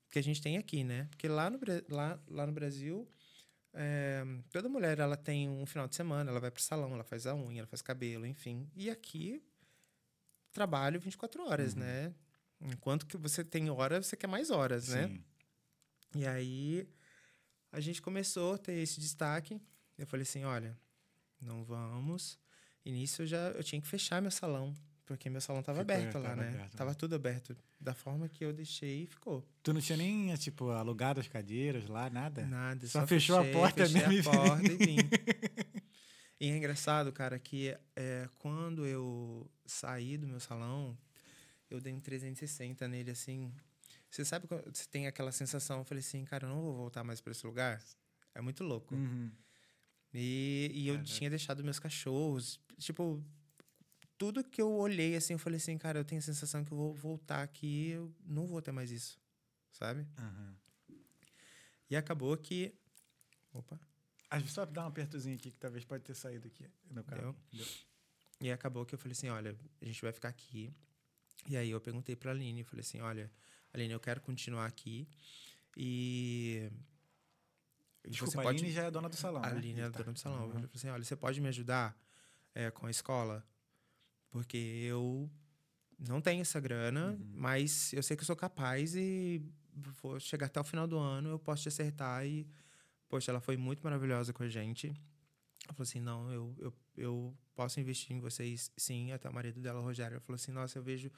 que a gente tem aqui, né? Porque lá no, lá, lá no Brasil, é, toda mulher ela tem um final de semana, ela vai pro salão, ela faz a unha, ela faz cabelo, enfim. E aqui, trabalho 24 horas, Uhum. né? Enquanto que você tem hora, você quer mais horas, né? Sim. E aí a gente começou a ter esse destaque. Eu falei assim, olha, não vamos. E nisso eu já eu tinha que fechar meu salão, porque meu salão tava Ficou- aberto lá, tava né? aberto, né? tava tudo aberto. Da forma que eu deixei e ficou. Tu não tinha nem, tipo, alugado as cadeiras lá, nada? Nada. Só fechou a fechei, porta fechei mesmo a porta e vim. [LAUGHS] E é engraçado, cara, que é, quando eu saí do meu salão, eu dei um 360 nele, assim. Você sabe quando você tem aquela sensação? Eu falei assim, cara, eu não vou voltar mais para esse lugar. É muito louco. Uhum. E, e eu tinha deixado meus cachorros. Tipo, tudo que eu olhei assim, eu falei assim, cara, eu tenho a sensação que eu vou voltar aqui eu não vou ter mais isso. Sabe? Uhum. E acabou que. Opa. Ah, Só dar um apertozinho aqui que talvez pode ter saído aqui no carro. Deu? E acabou que eu falei assim: olha, a gente vai ficar aqui. E aí eu perguntei pra Aline, falei assim, olha, Aline, eu quero continuar aqui e... Desculpa, a Aline já é dona do salão, A né? Aline é Tá. dona do salão. Eu Uhum. falei assim, olha, você pode me ajudar é, com a escola? Porque eu não tenho essa grana, Uhum. mas eu sei que eu sou capaz e vou chegar até o final do ano, eu posso te acertar. E, poxa, ela foi muito maravilhosa com a gente. Ela falou assim, não, eu, eu, eu posso investir em vocês, sim. Até o marido dela, Rogério, falou assim, nossa, eu vejo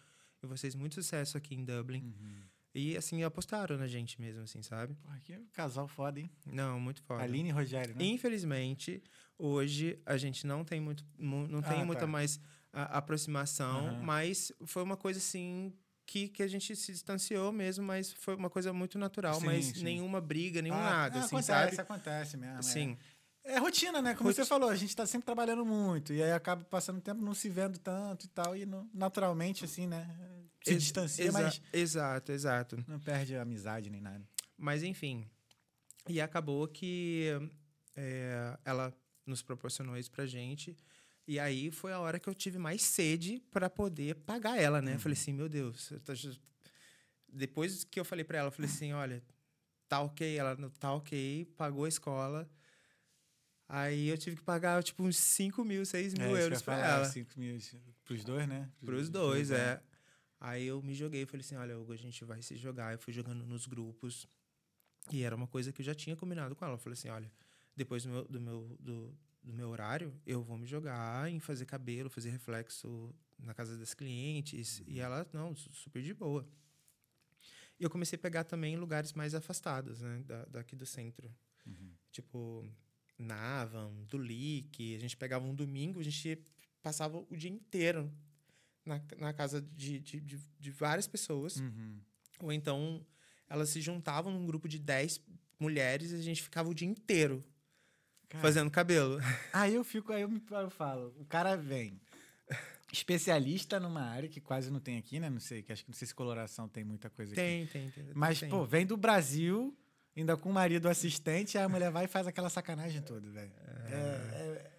em vocês muito sucesso aqui em Dublin. Uhum. E, assim, apostaram na gente mesmo, assim, sabe? Porra, que casal foda, hein? Não, muito foda. Aline e Rogério, né? Infelizmente, hoje a gente não tem muito, mu- não tem Ah, muita tá. mais a- aproximação, Aham. mas foi uma coisa assim que, que a gente se distanciou mesmo, mas foi uma coisa muito natural, Sim, mas sim. nenhuma briga, nenhum Ah, nada, ah, assim, acontece, sabe? acontece mesmo. é. Sim, É rotina, né? Como Roti- você falou, a gente tá sempre trabalhando muito. E aí acaba passando tempo não se vendo tanto e tal. E não- naturalmente, assim, né? Se Ex- distancia, exa- mas Exato, exato. não perde a amizade nem nada. Mas enfim. E acabou que é, ela nos proporcionou isso pra gente. E aí foi a hora que eu tive mais sede para poder pagar ela, né? Eu Falei assim, meu Deus. eu tô Depois que eu falei pra ela, eu falei assim, olha, tá ok, ela tá ok, pagou a escola. Aí eu tive que pagar, tipo, uns 5 mil, 6 mil É, eu euros ia pra falar, ela. Cinco mil pros dois, né? Pros dois, é. Aí eu me joguei, falei assim, olha, Hugo, a gente vai se jogar. Eu fui jogando nos grupos. E era uma coisa que eu já tinha combinado com ela. Eu falei assim, olha, depois do meu, do meu, do, do meu horário, eu vou me jogar em fazer cabelo, fazer reflexo na casa das clientes. E ela, não, su- super de boa. E eu comecei a pegar também lugares mais afastados, né, da, daqui do centro. Tipo, Navan, Dulique. A gente pegava um domingo, a gente passava o dia inteiro na, na casa de, de, de, de várias pessoas. Uhum. Ou então elas se juntavam num grupo de 10 mulheres e a gente ficava o dia inteiro Cara, fazendo cabelo. Aí eu fico, aí eu, me, eu falo, o cara vem especialista numa área que quase não tem aqui, né? Não sei, que acho que não sei se coloração tem muita coisa aqui. Tem, tem, tem. Mas, tem. pô, vem do Brasil, ainda com o marido assistente, a mulher vai e faz aquela sacanagem toda, velho. É, é-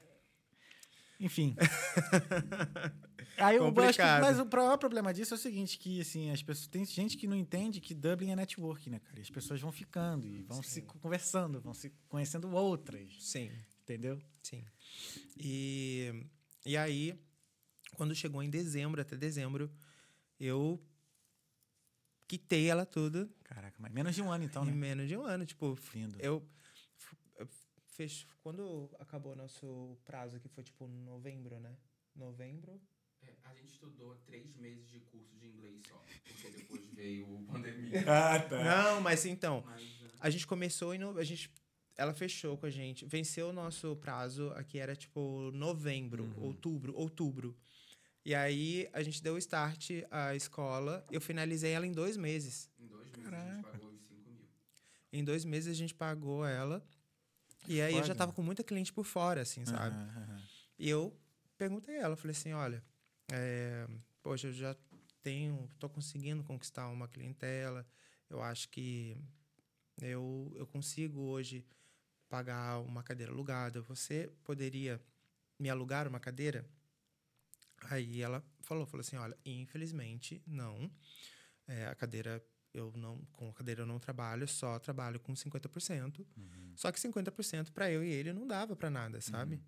Enfim. [LAUGHS] aí eu acho que, mas o maior problema disso é o seguinte, que assim, as pessoas tem gente que não entende que Dublin é network, né, cara? E as pessoas vão ficando e vão se conversando, vão se conhecendo outras, Sim, entendeu? sim. E, e aí, quando chegou em dezembro, até dezembro, eu quitei ela tudo Caraca, mas menos de um ano então, em né? menos de um ano. Tipo, Lindo. eu, eu quando acabou nosso prazo, que foi tipo novembro, né? Novembro. É, a gente estudou três meses de curso de inglês só, porque depois veio a pandemia. [LAUGHS] Ah, tá. Não, mas então, Mas, né, a gente começou e no- a gente ela fechou com a gente, venceu o nosso prazo, aqui era tipo novembro, Uhum. outubro, outubro. E aí a gente deu o start à escola, eu finalizei ela em dois meses. em dois meses a gente pagou os 5 mil. Em dois meses a gente pagou ela. E aí eu já Foda. tava com muita cliente por fora, assim, sabe? Aham, aham. E eu perguntei a ela, falei assim, olha, é, poxa, eu já tenho, tô conseguindo conquistar uma clientela, eu acho que eu, eu consigo hoje pagar uma cadeira alugada, você poderia me alugar uma cadeira? Aí ela falou, falou assim, olha, infelizmente, não, É, a cadeira, eu não, com a cadeira eu não trabalho, só trabalho com 50%, só que 50% para eu e ele não dava para nada, sabe?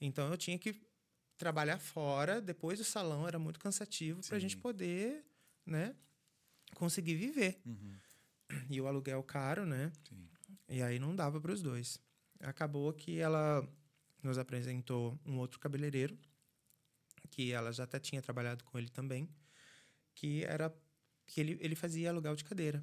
Então eu tinha que trabalhar fora, depois do salão era muito cansativo para a gente poder, né, conseguir viver. Uhum. E o aluguel caro, né? Sim. E aí não dava para os dois. Acabou que ela nos apresentou um outro cabeleireiro, que ela já até tinha trabalhado com ele também, que era que ele, ele fazia aluguel de cadeira.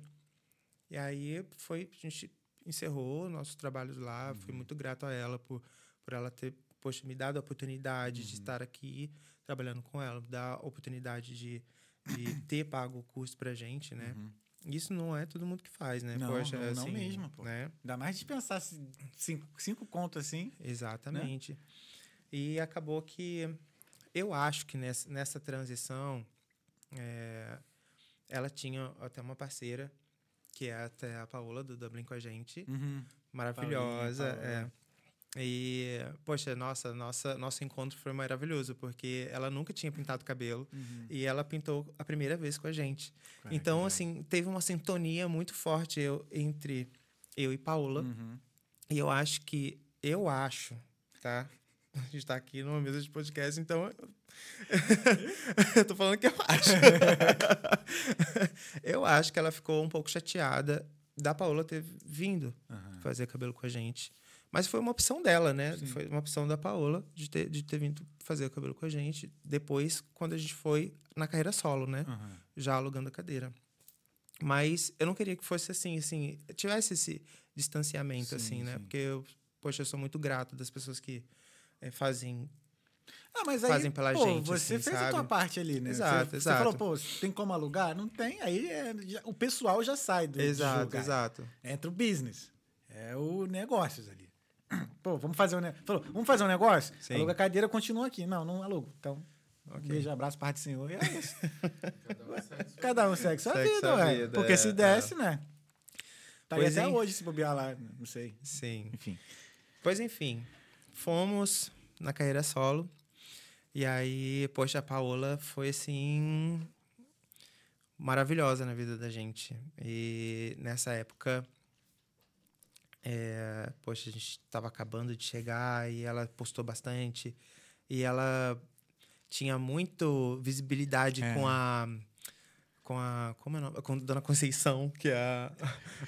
E aí foi, a gente encerrou nossos trabalhos lá, fui muito grato a ela por, por ela ter, poxa, me dado a oportunidade de estar aqui trabalhando com ela, dar a oportunidade de, de [COUGHS] ter pago o curso pra gente, né? Isso não é todo mundo que faz, né? Não, Poxa, não- não assim, mesmo, pô. Né? Ainda mais de pensar se- cinco, cinco contos assim. Exatamente. E acabou que eu acho que nessa, nessa transição é, ela tinha até uma parceira, que é até a Paola do Dublin com a gente, Uhum. maravilhosa. É. Paola. E, poxa, nossa, nossa, nosso encontro foi maravilhoso, porque ela nunca tinha pintado cabelo e ela pintou a primeira vez com a gente. Cara, então, que assim, teve uma sintonia muito forte eu, entre eu e Paola. Uhum. E eu acho que, eu acho, tá? A gente tá aqui numa mesa de podcast, então. eu- [LAUGHS] tô falando que eu acho. [LAUGHS] eu acho que ela ficou um pouco chateada da Paola ter vindo Aham. fazer cabelo com a gente. Mas foi uma opção dela, né? Foi uma opção da Paola de ter, de ter vindo fazer o cabelo com a gente. Depois, quando a gente foi na carreira solo, né? Aham. já alugando a cadeira. Mas eu não queria que fosse assim, assim, tivesse esse distanciamento, Sim, assim, né? sim. Porque eu, poxa, eu sou muito grato das pessoas que eh, fazem. Ah, mas aí, Fazem pela pô, gente, você assim, fez a tua sabe? parte ali, né? Exato, você, exato. Você falou, pô, tem como alugar? Não tem. Aí é- já- o pessoal já sai do Exato, jogo, exato. Entra o business. É o negócios ali. [CLEARS THROAT] Pô, vamos fazer um, ne- falou, vamos fazer um negócio? Sim. Aluga a cadeira, continua aqui. Não, não alugo. Então, Ok. beijo, abraço, parte do senhor. E é isso. [LAUGHS] Cada um segue sua Cada um sua vida, sua ué. vida, Porque é, se é. desse, né? Tá aí Pois até é. hoje se bobear lá, não sei. Sim. Enfim. Pois enfim, fomos na carreira solo. E aí, poxa, a Paola foi assim. maravilhosa na vida da gente. E nessa época. é, poxa, a gente tava acabando de chegar e ela postou bastante. E ela tinha muito visibilidade É. com a. Com a. Como é o nome? Com a Dona Conceição, que é a.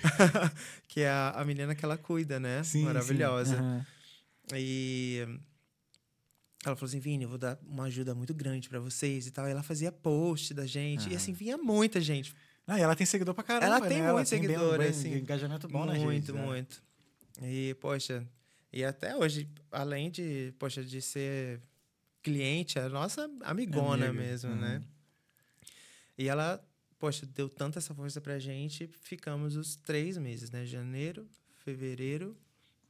[LAUGHS] [LAUGHS] que é a, a menina que ela cuida, né? Maravilhosa. Aham. E ela falou assim: Vini, eu vou dar uma ajuda muito grande pra vocês e tal. E ela fazia post da gente. E Aham. assim, vinha muita gente. Ah, e ela tem seguidor pra caramba, Ela tem né? muito bem- seguidor, bem- assim. Engajamento bom muito, né? muito. E, poxa, e até hoje, além de, poxa, de ser cliente, é a nossa amigona Amiga, mesmo, uhum. né? E ela, poxa, deu tanta essa força pra gente, ficamos os três meses, né? Janeiro, fevereiro,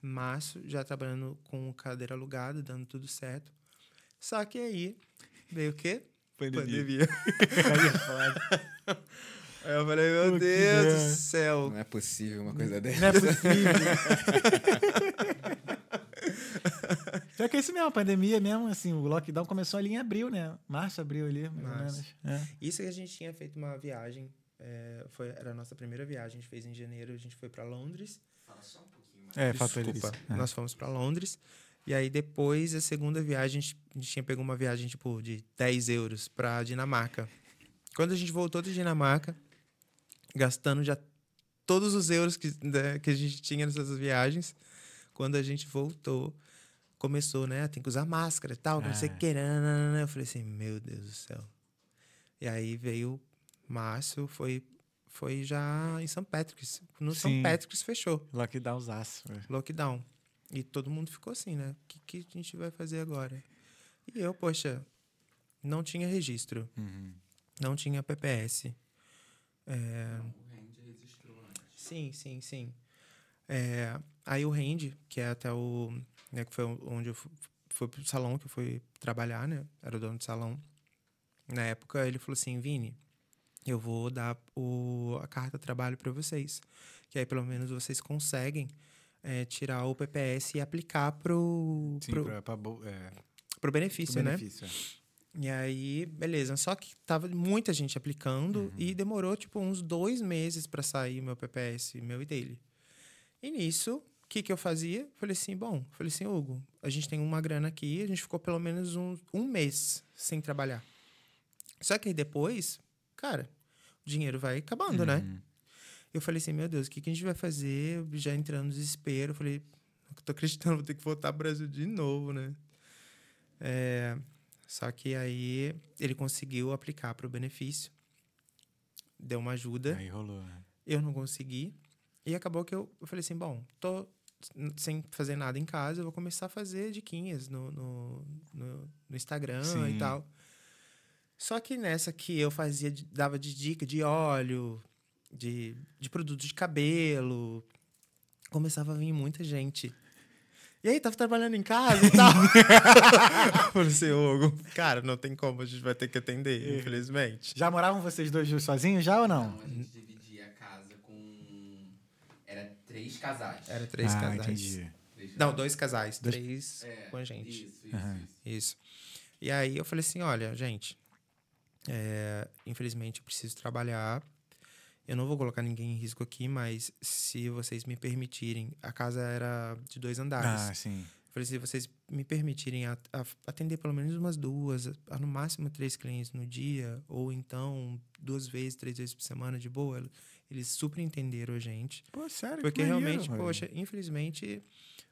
março, já trabalhando com cadeira alugada, dando tudo certo. Só que aí veio o quê? Pandemia. Aí é foda. Aí eu falei, meu Deus é. do céu. Não é possível uma coisa dessa. Não é possível. [LAUGHS] Só que é isso mesmo, a pandemia mesmo, assim, o lockdown começou ali em abril, né? Março, abril ali, mais Março. ou menos. É. Isso que a gente tinha feito uma viagem, é, foi, era a nossa primeira viagem, a gente fez em janeiro, a gente foi para Londres. Fala só um. É, ele Desculpa. É. nós fomos para Londres. E aí depois, a segunda viagem, a gente, a gente tinha pego uma viagem tipo de 10 euros para Dinamarca. Quando a gente voltou de Dinamarca, gastando já todos os euros que, né, que a gente tinha nessas viagens, quando a gente voltou, começou, né? Tem que usar máscara e tal, não sei o Ah. que. nananana. Eu falei assim, meu Deus do céu. E aí veio março, foi, foi já em São Patrick's. No Sim. São Patrick's fechou Lockdownzaço. é. lockdown. E todo mundo ficou assim, né? O que, que a gente vai fazer agora? E eu, poxa, não tinha registro, Uhum. não tinha PPS. É, O Randy registrou antes. sim, sim, sim. É, aí o Randy, que é até o. Né, que foi onde eu fu- fui pro salão que eu fui trabalhar, né? Era o dono do salão. Na época, ele falou assim: Vini, eu vou dar o, a carta trabalho para vocês. Que aí pelo menos vocês conseguem é, tirar o PPS e aplicar pro, Sim, pro, pra, pra, é, pro benefício, pro né? benefício, é. E aí, beleza. Só que tava muita gente aplicando e demorou, tipo, uns dois meses para sair meu PPS, meu e dele. E nisso, o que, que eu fazia? Falei assim, bom, falei assim, Hugo, a gente tem uma grana aqui, a gente ficou pelo menos um, um mês sem trabalhar. Só que aí depois, cara, dinheiro vai acabando, né? Uhum. Eu falei assim, meu Deus, o que, que a gente vai fazer? Eu Já entrando no desespero, eu falei, não tô acreditando, [LAUGHS] vou ter que voltar pro Brasil de novo, né? É, só que aí ele conseguiu aplicar para o benefício, deu uma ajuda, Aí rolou. né? eu não consegui, e acabou que eu, eu falei assim, bom, tô sem fazer nada em casa, eu vou começar a fazer diquinhas no, no, no, no Instagram Sim. e tal. Só que nessa que eu fazia, dava de dica de óleo, de, de produto de cabelo, começava a vir muita gente. E aí, tava trabalhando em casa e tal. Eu [LAUGHS] Falei assim, Hugo, cara, não tem como, a gente vai ter que atender, infelizmente. Já moravam vocês dois sozinhos já ou não? Não, a gente dividia a casa com. Era três casais. Era três ah, casais. entendi. Três Não, dois casais, Dois- três É, com a gente. Isso, isso, isso. Isso. E aí eu falei assim, olha, gente, é, infelizmente eu preciso trabalhar. Eu não vou colocar ninguém em risco aqui, mas se vocês me permitirem, a casa era de dois andares. Ah, sim. Eu falei, se vocês me permitirem atender pelo menos umas duas, a- no máximo três clientes no dia, ou então duas vezes, três vezes por semana de boa, eles super entenderam a gente. Pô, sério, Porque que maneiro, realmente, velho. poxa, infelizmente,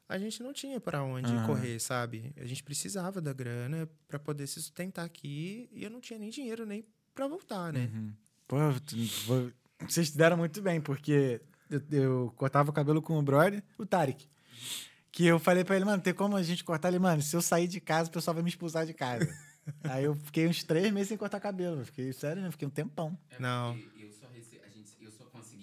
a gente não tinha para onde Aham. correr, sabe? A gente precisava da grana para poder se sustentar aqui e eu não tinha nem dinheiro nem para voltar, né? Uhum. Pô, vocês deram muito bem, porque eu, eu cortava o cabelo com o brother, o Tarek. Que eu falei pra ele, mano, tem como a gente cortar ele? Mano, se eu sair de casa, o pessoal vai me expulsar de casa. [LAUGHS] Aí eu fiquei uns três meses sem cortar cabelo. Eu Fiquei, sério, né? Fiquei um tempão. É Não. porque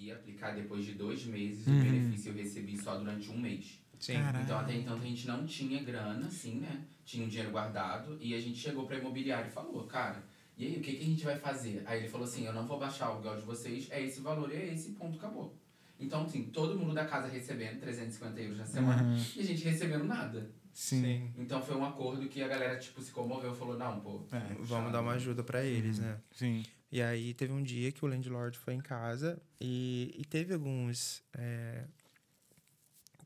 consegui aplicar depois de dois meses. Uhum. O benefício eu recebi só durante um mês. Sim. Então, até então, a gente não tinha grana, assim, né? Tinha um dinheiro guardado. E a gente chegou pra imobiliário e falou, cara, e aí, o que, que a gente vai fazer? Aí ele falou assim, eu não vou baixar o aluguel de vocês, é esse valor e é esse, ponto, acabou. Então, assim, todo mundo da casa recebendo 350 euros na semana Uhum. e a gente recebendo nada. Sim. Então, foi um acordo que a galera, tipo, se comoveu e falou, não, pô... É, Vamos dar uma ajuda para eles, né? Sim. E aí teve um dia que o landlord foi em casa e, e teve alguns. é,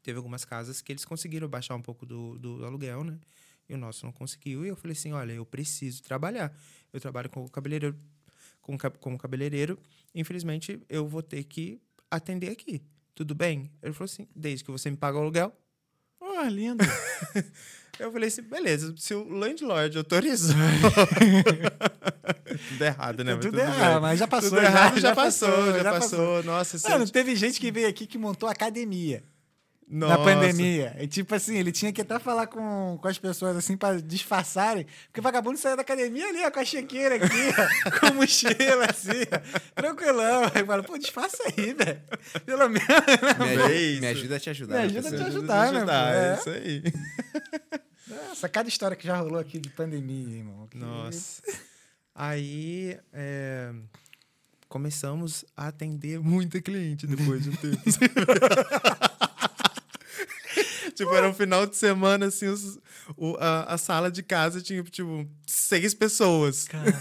teve algumas casas que eles conseguiram baixar um pouco do, do aluguel, né? E o nosso não conseguiu. E eu falei assim: olha, eu preciso trabalhar. Eu trabalho com o cabeleireiro, com, como cabeleireiro. Infelizmente, eu vou ter que atender aqui. Tudo bem? Ele falou assim: desde que você me paga o aluguel. Pô, lindo. [LAUGHS] Eu falei assim, beleza, se o landlord autorizou. [LAUGHS] tudo errado, né? Tudo tudo errado, mas já passou. Tudo errado, [LAUGHS] já, passou, já, passou. Nossa, se Mano, eu- teve gente que veio aqui que montou academia na Nossa. pandemia. E tipo assim, ele tinha que até falar com, com as pessoas assim pra disfarçarem. Porque o vagabundo saiu da academia ali, ó, com a chequeira aqui, ó, com mochila assim, ó, tranquilão. Aí fala, pô, disfarça aí, velho. Pelo menos. Me, É ajuda, me ajuda a te ajudar. Me né, ajuda a te ajudar, né, pô? É. É isso aí. Nossa, cada história que já rolou aqui de pandemia, irmão. Que- Nossa. Aí é, começamos a atender muita cliente depois de um tempo. [LAUGHS] tipo, era um final de semana, assim, os- o- a, a sala de casa tinha, tipo, seis pessoas. Caralho.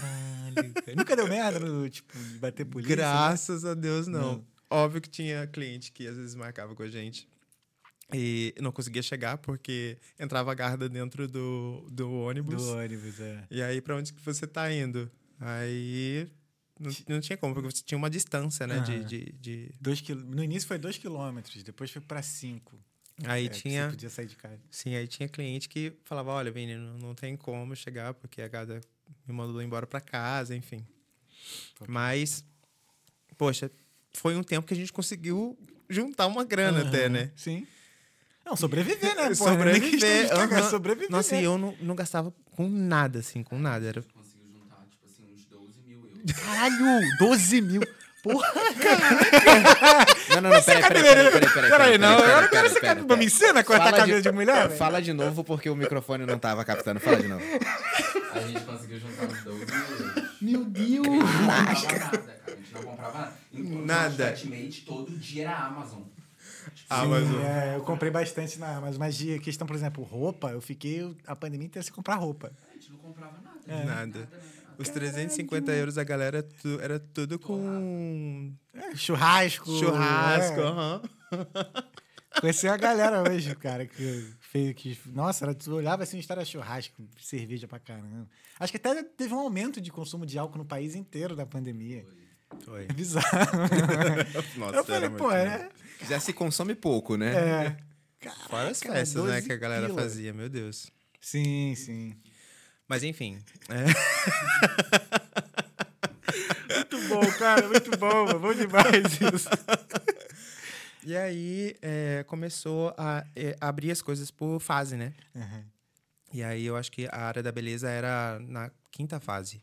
cara. Nunca deu merda no, tipo, bater polícia? né? Graças a Deus, não. Não. Óbvio que tinha cliente que às vezes marcava com a gente e não conseguia chegar porque entrava a guarda dentro do, do ônibus. Do ônibus, é. E aí, pra onde que você tá indo? Aí não, não tinha como, porque você tinha uma distância, né? De, Aham. de, de- Dois quil... No início foi dois quilômetros, depois foi pra cinco. Aí É, tinha. Você podia sair de casa. Sim, aí tinha cliente que falava, olha, menino, não tem como chegar, porque a guarda me mandou embora pra casa, enfim. Mas, poxa, foi um tempo que a gente conseguiu juntar uma grana até, Aham, né? Sim. Não, sobreviver, né? [LAUGHS] pô? Sobreviver, de cagar, aham. sobreviver. Nossa, e eu não, não gastava com nada, assim, com nada. Era Conseguiu juntar, tipo assim, uns 12 mil euros. Caralho, 12 mil. Porra, Não, não, não, peraí, peraí, peraí, peraí, peraí. Peraí, não, eu não quero peraí, ser peraí, cabelo. Me ensina a cortar cabelo de, mulher? velho? Fala de novo porque o microfone não tava captando. Fala de novo. A gente conseguiu juntar uns 12 mil euros. Meu Deus. A gente não comprava nada, cara. A gente não comprava nada. Enquanto Nada. todo dia era Amazon. Tipo, [LAUGHS] Ah, é, eu comprei bastante na Amazon, mas de questão, por exemplo, roupa, eu fiquei a pandemia inteira sem comprar roupa. A gente não comprava nada. É. Nada. Nada, nada, nada. Os 350 euros da galera tu- era tudo com É, churrasco. churrasco. é. aham. [LAUGHS] Conheci a galera hoje, cara, que fez que. Nossa, era, tu olhava assim, história churrasco, cerveja pra caramba. Acho que até teve um aumento de consumo de álcool no país inteiro da pandemia. Foi. É [LAUGHS] bizarro. [LAUGHS] Nossa, eu falei, pô, é. Já se consome pouco, né? é. Fora as Caraca, festas, né, 12 que a galera pila. fazia, meu Deus. Sim, sim. Mas enfim, é, [LAUGHS] Muito bom, cara, muito bom, mano. bom demais isso. E aí é, começou a é, abrir as coisas por fase, né? Uhum. E aí eu acho que a área da beleza era na quinta fase.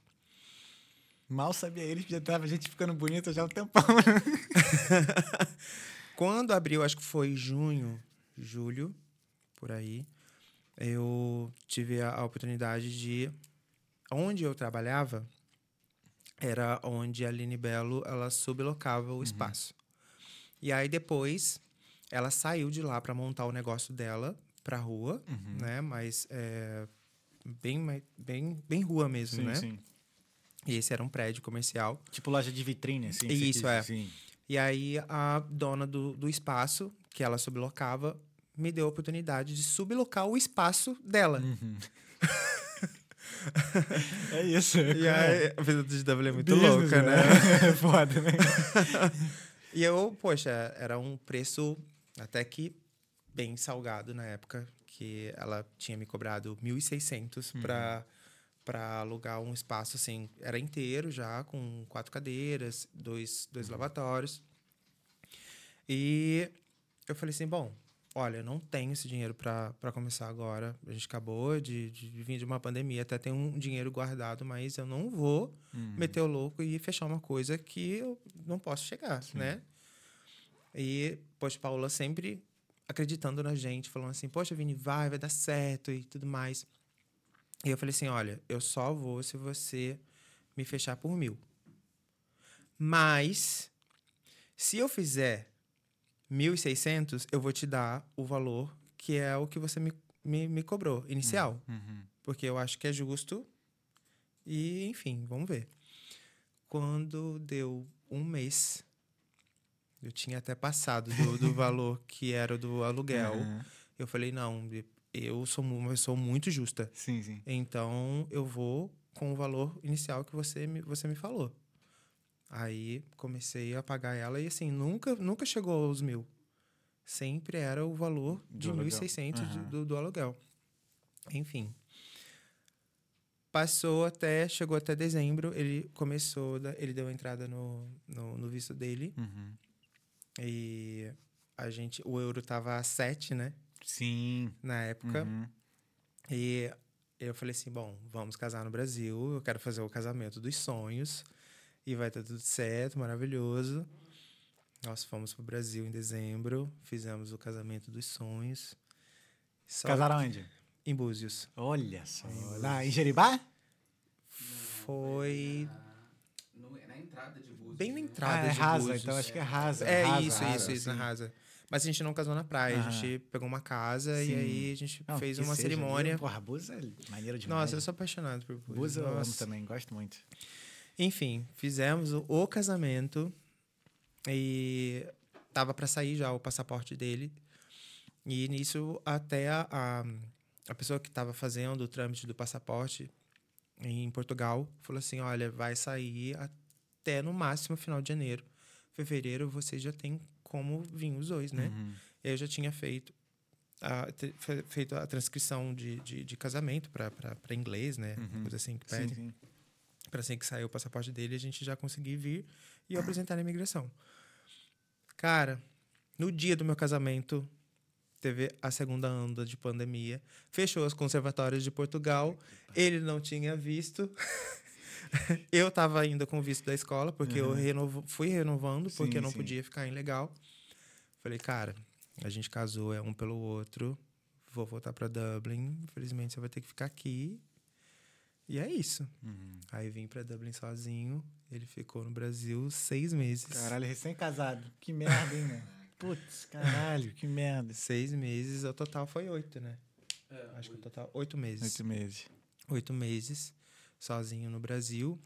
Mal sabia ele que já tava a gente ficando bonita já há um tempão. [LAUGHS] Quando abriu, acho que foi junho, julho, por aí, eu tive a, a oportunidade de. Onde eu trabalhava era onde a Aline Belo ela sublocava o espaço. E aí depois ela saiu de lá para montar o negócio dela pra rua, Uhum. né? Mas é, bem, bem, bem rua mesmo, Sim, né? sim. E esse era um prédio comercial. Tipo loja de vitrine, assim. Isso, quis- é. Sim. E aí a dona do, do espaço, que ela sublocava, me deu a oportunidade de sublocar o espaço dela. Uhum. [LAUGHS] é isso. E aí, a vida do GW é muito Business, louca, né? [LAUGHS] É foda, né? [LAUGHS] E eu, poxa, era um preço até que bem salgado na época, que ela tinha me cobrado 1.600 para para alugar um espaço assim, era inteiro já com quatro cadeiras, dois, dois lavatórios. E eu falei assim, bom, olha, eu não tenho esse dinheiro para começar agora. A gente acabou de, de vir de uma pandemia, até tem um dinheiro guardado, mas eu não vou Uhum. meter o louco e fechar uma coisa que eu não posso chegar, né? E, poxa, Paula sempre acreditando na gente, falando assim, poxa, Vini, vai, vai dar certo e tudo mais. E eu falei assim, olha, eu só vou se você me fechar por mil. Mas, se eu fizer 1.600, eu vou te dar o valor que é o que você me, me, me cobrou, inicial. Uhum. Porque eu acho que é justo. E, enfim, vamos ver. Quando deu um mês, eu tinha até passado do, do [LAUGHS] valor que era do aluguel. Uhum. Eu falei, não, eu sou uma pessoa muito justa. Sim, sim. Então, eu vou com o valor inicial que você me, você me falou. Aí, comecei a pagar ela e, assim, nunca, nunca chegou aos mil. Sempre era o valor de aluguel. 1.600 de- Aham. do, do aluguel. Enfim. Passou até, chegou até dezembro, ele começou, ele deu entrada no, no, no visto dele. Uhum. E a gente, o euro tava a 7, né? Sim. Na época. Uhum. E eu falei assim: bom, vamos casar no Brasil, eu quero fazer o casamento dos sonhos e vai estar tudo certo, maravilhoso. Nós fomos pro Brasil em dezembro, fizemos o casamento dos sonhos. Só Casaram onde? em Búzios. Olha só. Lá em Jeribá? Foi No- na entrada de Búzios. bem na né? entrada ah, é de rasa, Búzios. então acho que é rasa. É rasa, isso, rasa, isso, isso, na rasa. Mas a gente não casou na praia, a Aham. gente pegou uma casa Sim. e aí a gente Não, fez uma seja, cerimônia. viu? Porra, Búzios é maneiro demais. Nossa, eu sou apaixonado por Búzios. Búzios eu amo também, gosto muito. Enfim, fizemos o, o casamento e tava para sair já o passaporte dele. E nisso até a, a, a pessoa que estava fazendo o trâmite do passaporte em Portugal falou assim: olha, vai sair até no máximo final de janeiro. Fevereiro vocês já tem como vir os dois, né? Uhum. Eu já tinha feito a, te- fe- feito a transcrição de, de, de casamento para inglês, né? Uhum. Coisa assim que pede para assim que saiu o passaporte dele, a gente já conseguir vir e eu apresentar na imigração. Cara, no dia do meu casamento, teve a segunda onda de pandemia, fechou os conservatórios de Portugal, ele não tinha visto. [LAUGHS] [LAUGHS] eu estava ainda com o visto da escola, porque eu Uhum. renovo, fui renovando, porque Sim, eu não sim. podia ficar ilegal. Falei, cara, a gente casou, é um pelo outro, vou voltar para Dublin, infelizmente você vai ter que ficar aqui. E é isso. Uhum. Aí vim pra Dublin sozinho. Ele ficou no Brasil seis meses. Caralho, recém-casado. Que merda, hein, mano? [LAUGHS] Putz, caralho, que merda. Seis meses, o total foi oito, né? É, Acho que o oito. total. Oito meses. Oito meses. Oito meses, sozinho no Brasil.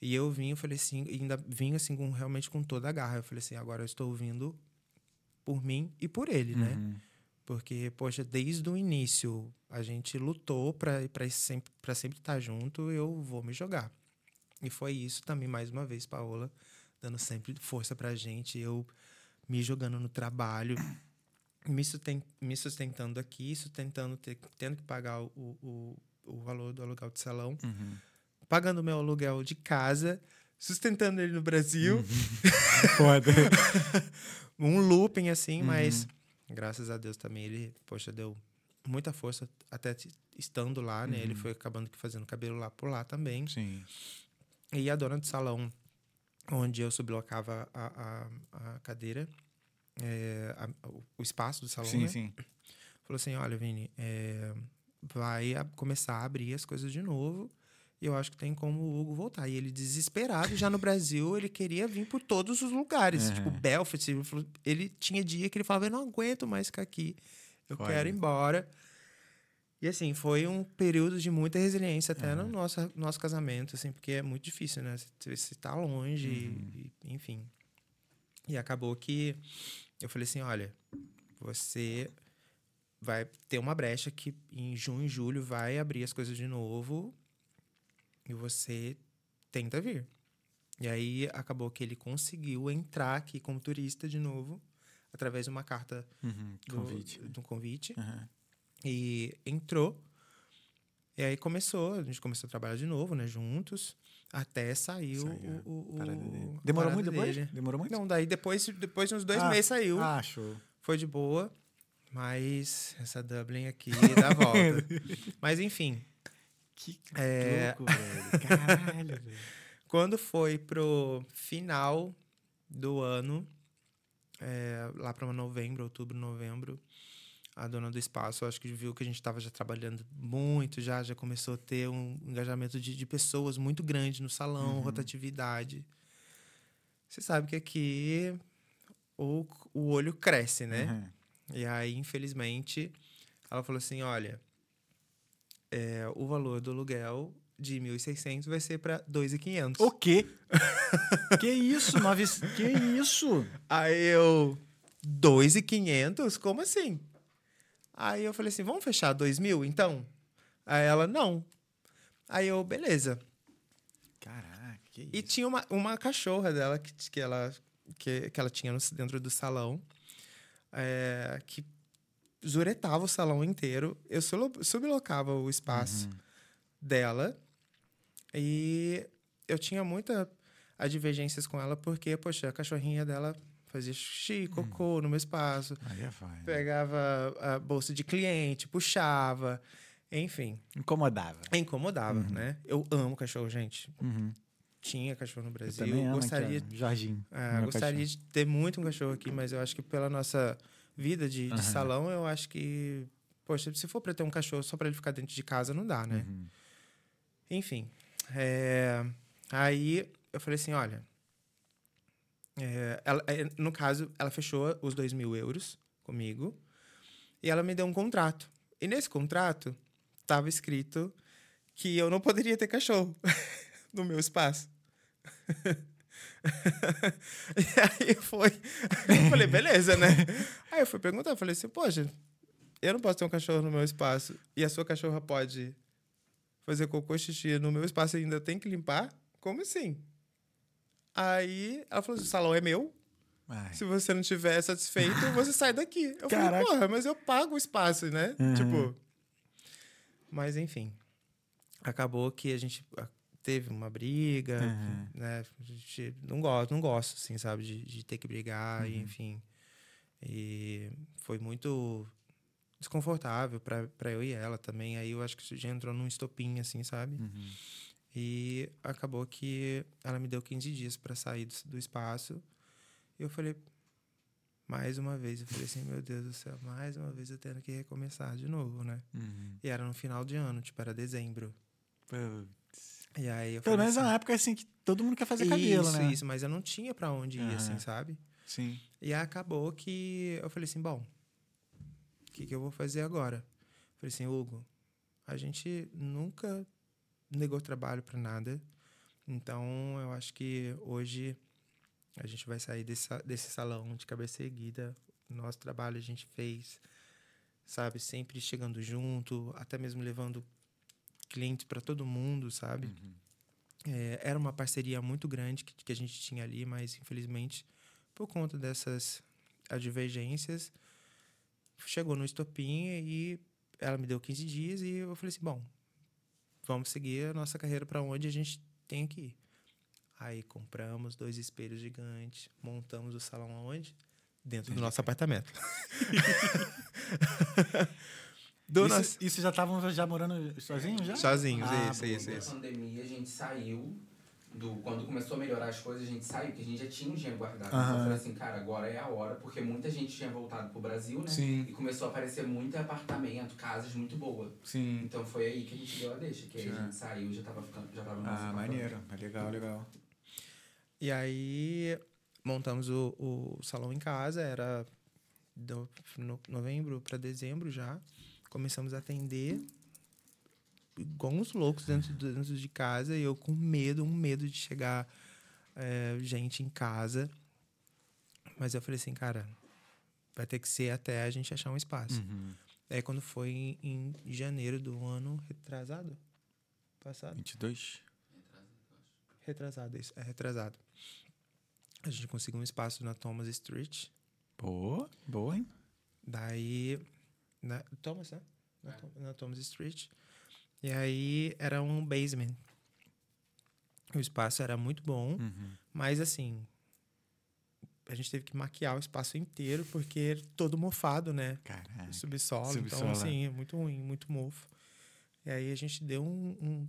E eu vim, eu falei assim, ainda vim assim, com, realmente com toda a garra. Eu falei assim, agora eu estou vindo por mim e por ele, né? Uhum. Porque, poxa, desde o início a gente lutou para para sempre, pra sempre estar junto, eu vou me jogar. E foi isso também, mais uma vez, Paola, dando sempre força pra gente, eu me jogando no trabalho, me, susten me sustentando aqui, sustentando, ter, tendo que pagar o, o, o valor do aluguel de salão, Uhum. Pagando meu aluguel de casa, sustentando ele no Brasil [LAUGHS] Foda. [LAUGHS] um looping assim, Uhum. mas graças a Deus também ele, poxa, deu muita força até estando lá, né? Ele Uhum. foi acabando que fazendo cabelo lá por lá também. Sim. E a dona do salão, onde eu sublocava a, a, a cadeira, é, a- o- espaço do salão, Sim, né? sim. Falou assim, olha, Vini, é, vai começar a abrir as coisas de novo. Eu acho que tem como o Hugo voltar. E ele, desesperado, já no Brasil, ele queria vir por todos os lugares. Uhum. Tipo, Belfast. Ele, tinha dia que ele falava, eu não aguento mais ficar aqui. eu Olha. quero ir embora. E assim, foi um período de muita resiliência até no nosso, nosso casamento, assim, porque é muito difícil, né? Você tá longe, e- e- enfim. E acabou que eu falei assim, olha, você vai ter uma brecha que em junho e julho vai abrir as coisas de novo e você tenta vir. E aí acabou que ele conseguiu entrar aqui como turista de novo através de uma carta Uhum, do Convite. do convite Aham. e entrou. E aí começou, a gente começou a trabalhar de novo, né, juntos, até sair o- Saiu o, o, Parada dele. Demorou parada muito depois? dele. Demorou muito? Não, daí depois, depois de uns dois Ah, meses saiu. Ah, show. Foi de boa, mas essa Dublin aqui [LAUGHS] dá volta. [LAUGHS] mas enfim, Que É. louco, velho. [LAUGHS] Caralho, velho. quando foi pro final do ano, é, lá para novembro, outubro, novembro, a dona do espaço, acho que viu que a gente estava já trabalhando muito, já já começou a ter um engajamento de, de pessoas muito grande no salão, rotatividade. Você sabe que aqui o, o olho cresce, né? Uhum. E aí, infelizmente, ela falou assim: olha, é, o valor do aluguel de 1.600 vai ser para 2.500. O quê? [LAUGHS] que isso? Nove... Que isso? Aí eu, 2.500? Como assim? Aí eu falei assim, vamos fechar 2 mil, então? Aí ela, não. Aí eu, beleza. Caraca, que E isso? tinha uma, uma cachorra dela que, que, ela, que, que ela tinha no- dentro do salão, é, que zuretava o salão inteiro. Eu sublocava o espaço dela e eu tinha muita divergências com ela porque, poxa, a cachorrinha dela fazia xixi, cocô no meu espaço, Maria vai. pegava a bolsa de cliente, puxava, enfim, Incomodava. incomodava, né? Eu amo cachorro, gente. Uhum. Tinha cachorro no Eu Brasil. também amo gostaria, aqui, Jorginho. é, meu gostaria cachorro. de ter muito um cachorro aqui, mas eu acho que pela nossa vida de, de Aham. salão, eu acho que, poxa, se for para ter um cachorro só para ele ficar dentro de casa, não dá, né? Uhum. Enfim, é, aí eu falei assim, olha, é, ela- é, no caso, ela fechou os dois mil euros comigo e ela me deu um contrato. E nesse contrato estava escrito que eu não poderia ter cachorro [LAUGHS] no meu espaço. [LAUGHS] [LAUGHS] e aí foi. Eu falei, beleza, né? Aí eu fui perguntar, falei assim, poxa, eu não posso ter um cachorro no meu espaço e a sua cachorra pode fazer cocô xixi no meu espaço e ainda tem que limpar? Como assim? Aí ela falou assim: o salão é meu. Ai. Se você não estiver satisfeito, você sai daqui. Eu Caraca. falei, porra, mas eu pago o espaço, né? Uhum. Tipo. Mas enfim. Acabou que a gente teve uma briga, Uhum. né? Não gosto, não gosto, assim, sabe, de, de ter que brigar, e, enfim. E foi muito desconfortável pra pra eu e ela também. Aí eu acho que isso já entrou num estopim, assim, sabe? Uhum. E acabou que ela me deu 15 dias para sair do, do espaço. E eu falei, mais uma vez, eu falei assim, meu Deus do céu, mais uma vez eu tendo que recomeçar de novo, né? Uhum. E era no final de ano, tipo, era dezembro. E aí eu Pelo menos assim, uma época assim que todo mundo quer fazer cabelo, isso, né? isso, mas eu não tinha para onde ir, assim, Aham. sabe? Sim. E aí acabou que eu falei assim, bom, o que, que eu vou fazer agora? Eu falei assim, Hugo, a gente nunca negou trabalho para nada. Então, eu acho que hoje a gente vai sair desse, desse salão de cabeça erguida. Nosso trabalho a gente fez, sabe, sempre chegando junto, até mesmo levando cliente para todo mundo, sabe? Uhum. É, era uma parceria muito grande que, que a gente tinha ali, mas infelizmente, por conta dessas divergências, chegou no estopim e ela me deu 15 dias e eu falei assim: bom, vamos seguir a nossa carreira para onde a gente tem que ir. Aí compramos dois espelhos gigantes, montamos o salão aonde? Dentro do nosso apartamento. [LAUGHS] do isso, nosso... isso já estavam já morando sozinhos já? Sozinhos, Ah, isso, isso, isso. Na pandemia, a gente saiu. Do, quando começou a melhorar as coisas, a gente saiu, porque a gente já tinha um dinheiro guardado. Então eu falei assim, cara, agora é a hora, porque muita gente tinha voltado pro Brasil, né? Sim. E começou a aparecer muito apartamento, casas muito boas. Sim. Então foi aí que a gente deu a deixa, que aí Já. a gente saiu já tava ficando, já tava no nosso Ah, maneiro. Legal, legal. E aí montamos o, o salão em casa, era do no- novembro para dezembro já. Começamos a atender igual uns loucos dentro, dentro de casa e eu com medo, um medo de chegar é, gente em casa. Mas eu falei assim, cara, vai ter que ser até a gente achar um espaço. Uhum. Aí quando foi em, em janeiro do ano retrasado, passado, 22? retrasado, isso, é retrasado. A gente conseguiu um espaço na Thomas Street. Boa, boa, hein? Daí. Na, Thomas, né? Na, Thom- na Thomas Street. E aí era um basement. O espaço era muito bom, Uhum. mas assim. A gente teve que maquiar o espaço inteiro porque todo mofado, né? Caraca. subsolo, subsolo, então é. assim, é muito ruim, muito mofo. E aí a gente deu um- um-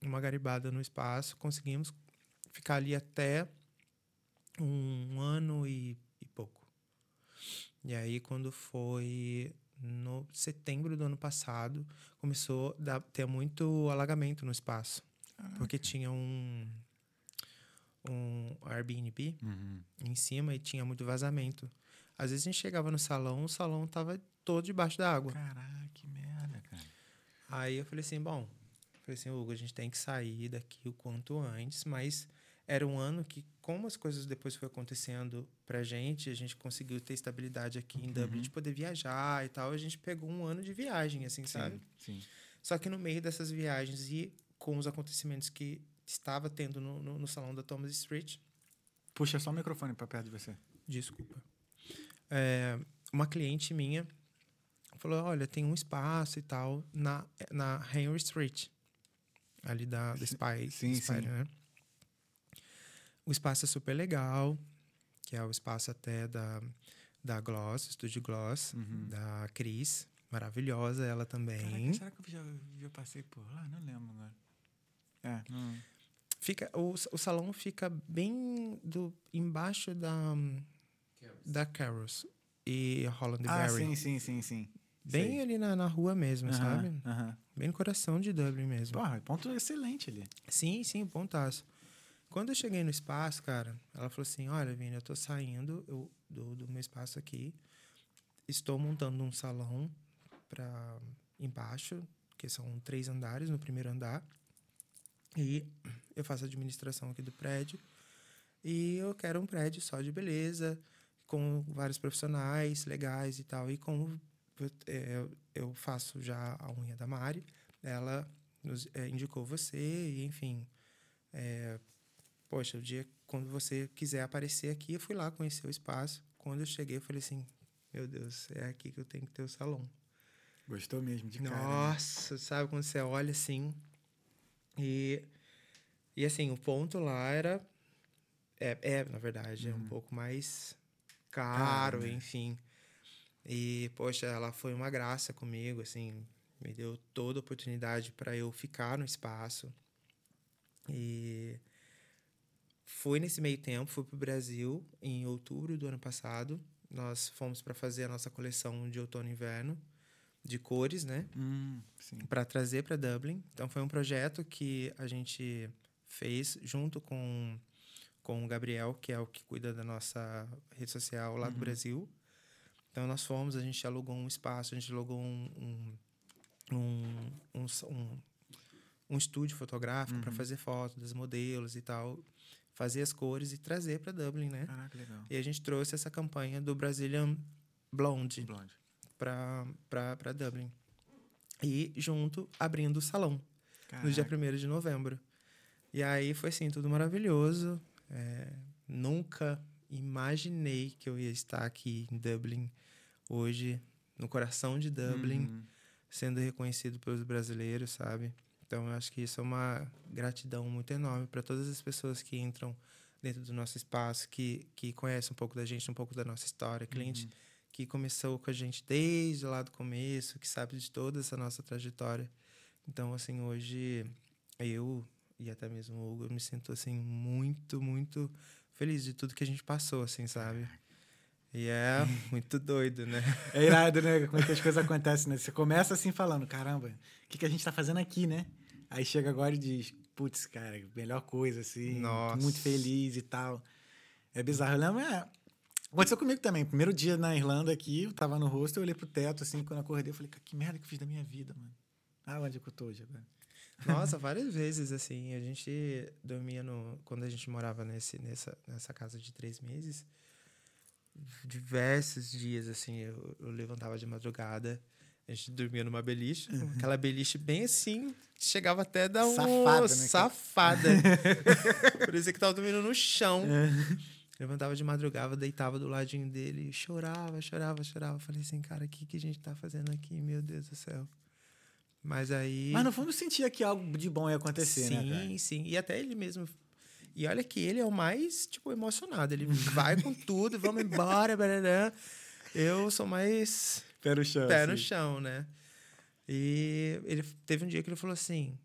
uma garibada no espaço, conseguimos ficar ali até um ano e, e pouco. E aí quando foi no setembro do ano passado, começou a ter muito alagamento no espaço. Porque tinha um, um Airbnb Uhum. em cima e tinha muito vazamento. Às vezes a gente chegava no salão, o salão tava todo debaixo da água. Caraca, que merda, cara. Aí eu falei assim, bom, falei assim, Hugo, a gente tem que sair daqui o quanto antes, mas era um ano que, como as coisas depois foi acontecendo pra gente, a gente conseguiu ter estabilidade aqui em Dublin de poder viajar e tal, a gente pegou um ano de viagem, assim, sabe? Sim. Só que no meio dessas viagens e com os acontecimentos que estava tendo no, no, no salão da Thomas Street, Puxa só o microfone pra perto de você. Desculpa. É, uma cliente minha falou: Olha, tem um espaço e tal na, na Henry Street, ali da, da Spy. sim, Spy, sim. Né? O espaço é super legal, que é o espaço até da, da Gloss, Estúdio Gloss, Uhum. da Cris. Maravilhosa ela também. Caraca, será que eu já, já passei por lá? Não lembro agora. É, não. Fica, o, o salão fica bem do, embaixo da, da Carrols e Holland Ah, Berry. sim, sim, sim, sim. Bem Sei. ali na, na rua mesmo, sabe? Bem no coração de Dublin mesmo. Porra, ponto excelente ali. Sim, sim, pontaço. Quando eu cheguei no espaço, cara, ela falou assim: Olha, Vini, eu tô saindo eu- do, do meu espaço aqui. Estou montando um salão para embaixo, que são três andares no primeiro andar. E eu faço administração aqui do prédio. E eu quero um prédio só de beleza, com vários profissionais legais e tal. E como é, eu faço já a unha da Mari, ela nos é, indicou você, e enfim. é, poxa, o dia quando você quiser aparecer aqui, eu fui lá conhecer o espaço. Quando eu cheguei, eu falei assim: Meu Deus, é aqui que eu tenho que ter o salão. Gostou mesmo de cara. né? Nossa, sabe quando você olha assim. E, e assim, o ponto lá era. É, é na verdade, é um pouco mais caro, né? enfim. E, poxa, ela foi uma graça comigo, assim, me deu toda a oportunidade para eu ficar no espaço. E fui nesse meio tempo, fui para o Brasil em outubro do ano passado. Nós fomos para fazer a nossa coleção de outono e inverno de cores, né? Hum, para trazer para Dublin. Então foi um projeto que a gente fez junto com com o Gabriel, que é o que cuida da nossa rede social lá do Brasil. Então nós fomos, a gente alugou um espaço, a gente alugou um um, um, um, um, um estúdio fotográfico para fazer fotos dos modelos e tal, fazer as cores e trazer para Dublin, né? Caraca, legal. E a gente trouxe essa campanha do Brazilian Blonde Blonde. para Dublin. E junto abrindo o salão no dia Caraca. 1 de novembro. E aí foi assim, tudo maravilhoso. É, nunca imaginei que eu ia estar aqui em Dublin hoje, no coração de Dublin, Uhum. sendo reconhecido pelos brasileiros, sabe? Então eu acho que isso é uma gratidão muito enorme para todas as pessoas que entram dentro do nosso espaço, que, que conhecem um pouco da gente, um pouco da nossa história, cliente que começou com a gente desde lá do começo, que sabe de toda essa nossa trajetória. Então, assim, hoje eu e até mesmo o Hugo, eu me sinto, assim, muito, muito feliz de tudo que a gente passou, assim, sabe? E é [LAUGHS] muito doido, né? É irado, né? Como é que as coisas acontecem, né? Você começa assim falando, caramba, o que, que a gente tá fazendo aqui, né? Aí chega agora e diz, putz, cara, melhor coisa, assim. Nossa. Muito feliz e tal. É bizarro. Eu lembro, é, Aconteceu comigo também. Primeiro dia na Irlanda aqui, eu tava no rosto, eu olhei pro teto, assim, quando eu acordei, eu falei, "Cara, que merda que eu fiz da minha vida, mano. Ah, onde é que eu tô hoje agora? Nossa, várias vezes, assim. A gente dormia no. Quando a gente morava nesse, nessa, nessa casa de três meses, diversos dias, assim, eu, eu levantava de madrugada. A gente dormia numa beliche, aquela beliche bem assim, chegava até dar um Safada, né, safada. [LAUGHS] Parecia que tava dormindo no chão. Levantava de madrugada, deitava do ladinho dele, chorava, chorava, chorava. Falei assim, cara, o que, que a gente tá fazendo aqui? Meu Deus do céu. Mas aí. Mas no fundo sentia que algo de bom ia acontecer, sim, né, cara? sim. E até ele mesmo. E olha que ele é o mais, tipo, emocionado. Ele vai com tudo, vamos embora, barará. Eu sou mais Pé no chão. pé no assim. chão, né? E ele teve um dia que ele falou assim: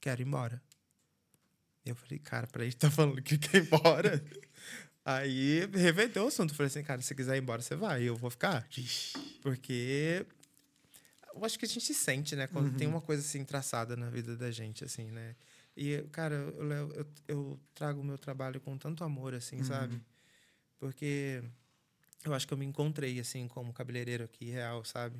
quero ir embora. Eu falei, cara, pra ele tá falando que quer ir embora. [LAUGHS] Aí reverteu o assunto. Falei assim, cara, se quiser ir embora, você vai, eu vou ficar. Porque eu acho que a gente sente, né? Quando tem uma coisa assim traçada na vida da gente, assim, né? E, cara, eu, levo- eu, eu trago o meu trabalho com tanto amor, assim, sabe? Porque eu acho que eu me encontrei, assim, como cabeleireiro aqui, real, sabe?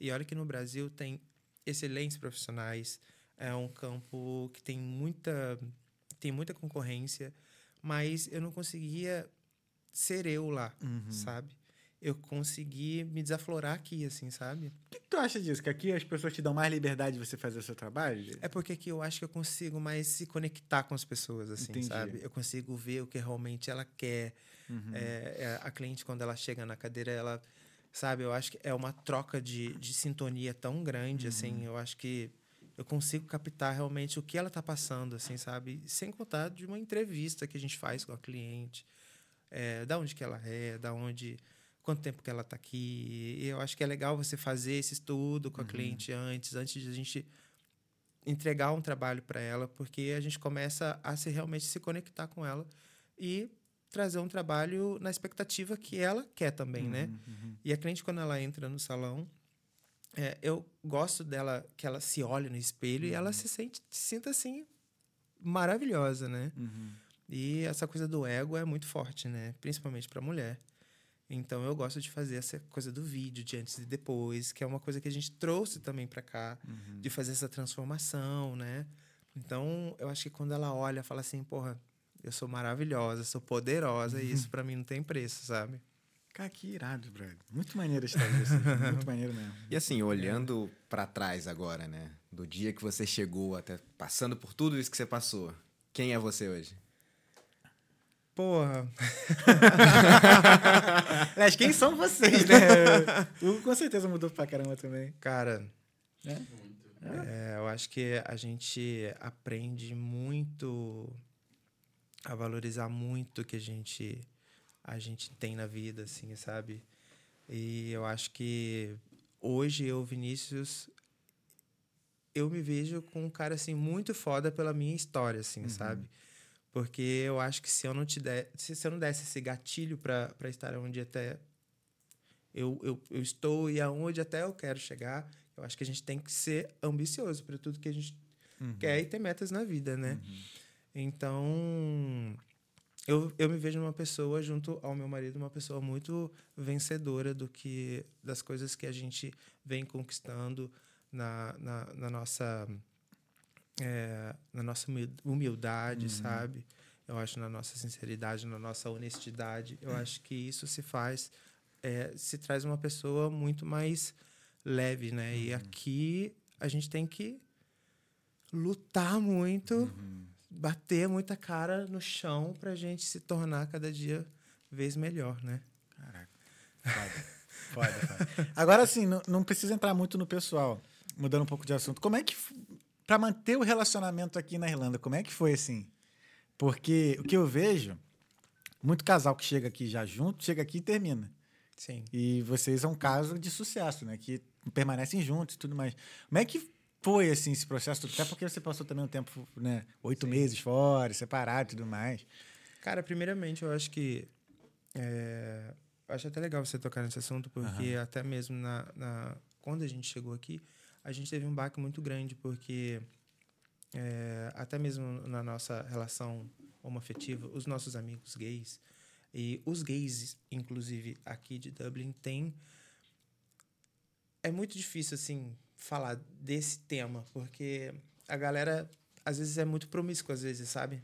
E olha que no Brasil tem excelentes profissionais, é um campo que tem muita, tem muita concorrência, mas eu não conseguia ser eu lá, sabe? Eu consegui me desaflorar aqui, assim, sabe? O que, que tu acha disso? Que aqui as pessoas te dão mais liberdade de você fazer o seu trabalho? É porque aqui eu acho que eu consigo mais se conectar com as pessoas, assim, Entendi. sabe? Eu consigo ver o que realmente ela quer. É, é, a cliente, quando ela chega na cadeira, ela... Sabe? Eu acho que é uma troca de, de sintonia tão grande, assim. Eu acho que eu consigo captar realmente o que ela está passando, assim, sabe? Sem contar de uma entrevista que a gente faz com a cliente. É, da onde que ela é, da onde... Quanto tempo que ela está aqui. Eu acho que é legal você fazer esse estudo com a cliente antes, antes de a gente entregar um trabalho para ela, porque a gente começa a se realmente se conectar com ela e trazer um trabalho na expectativa que ela quer também, né? E a cliente quando ela entra no salão, é, eu gosto dela que ela se olhe no espelho e ela se sente se sinta assim maravilhosa, né? E essa coisa do ego é muito forte, né? Principalmente para mulher. Então eu gosto de fazer essa coisa do vídeo de antes e depois, que é uma coisa que a gente trouxe também para cá, de fazer essa transformação, né? Então eu acho que quando ela olha, fala assim, porra, eu sou maravilhosa, sou poderosa e isso [LAUGHS] para mim não tem preço, sabe? Cara, que irado, brother. Muito maneiro a história disso. Muito maneiro mesmo. E assim, olhando pra trás agora, né? Do dia que você chegou até passando por tudo isso que você passou. Quem é você hoje? Porra, [LAUGHS] Aliás, quem são vocês, né? O com certeza mudou pra caramba também. cara, Muito. É, eu acho que a gente aprende muito a valorizar muito o que a gente a gente tem na vida, assim, sabe? E eu acho que hoje eu, Vinícius, eu me vejo com um cara assim muito foda pela minha história, assim, sabe? Porque eu acho que se eu não te der, se, se eu não desse esse gatilho para estar onde até eu, eu, eu estou e aonde até eu quero chegar, eu acho que a gente tem que ser ambicioso para tudo que a gente quer e ter metas na vida, né? Então, eu, eu me vejo uma pessoa, junto ao meu marido, uma pessoa muito vencedora do que das coisas que a gente vem conquistando na, na, na nossa é, na nossa humil- humildade, sabe? Eu acho na nossa sinceridade, na nossa honestidade. Eu acho que isso se faz, é, se traz uma pessoa muito mais leve, né? E aqui a gente tem que lutar muito, bater muita cara no chão pra gente se tornar cada dia vez melhor, né? Caraca. Foda. Foda, foda. [LAUGHS] Agora, assim, não, não precisa entrar muito no pessoal. Mudando um pouco de assunto. Como é que. Pra manter o relacionamento aqui na Irlanda, como é que foi assim? Porque o que eu vejo, muito casal que chega aqui já junto, chega aqui e termina. Sim. E vocês são um caso de sucesso, né? Que permanecem juntos e tudo mais. Como é que foi, assim, esse processo? Até porque você passou também um tempo, né? Oito meses fora, separado e tudo mais. Cara, primeiramente, eu acho que. É, eu acho até legal você tocar nesse assunto, porque até mesmo na, na, quando a gente chegou aqui, a gente teve um baque muito grande, porque é, até mesmo na nossa relação homoafetiva, os nossos amigos gays, E os gays, inclusive, aqui de Dublin, tem. É muito difícil, assim, falar desse tema, porque a galera, às vezes, é muito promíscua, às vezes, sabe?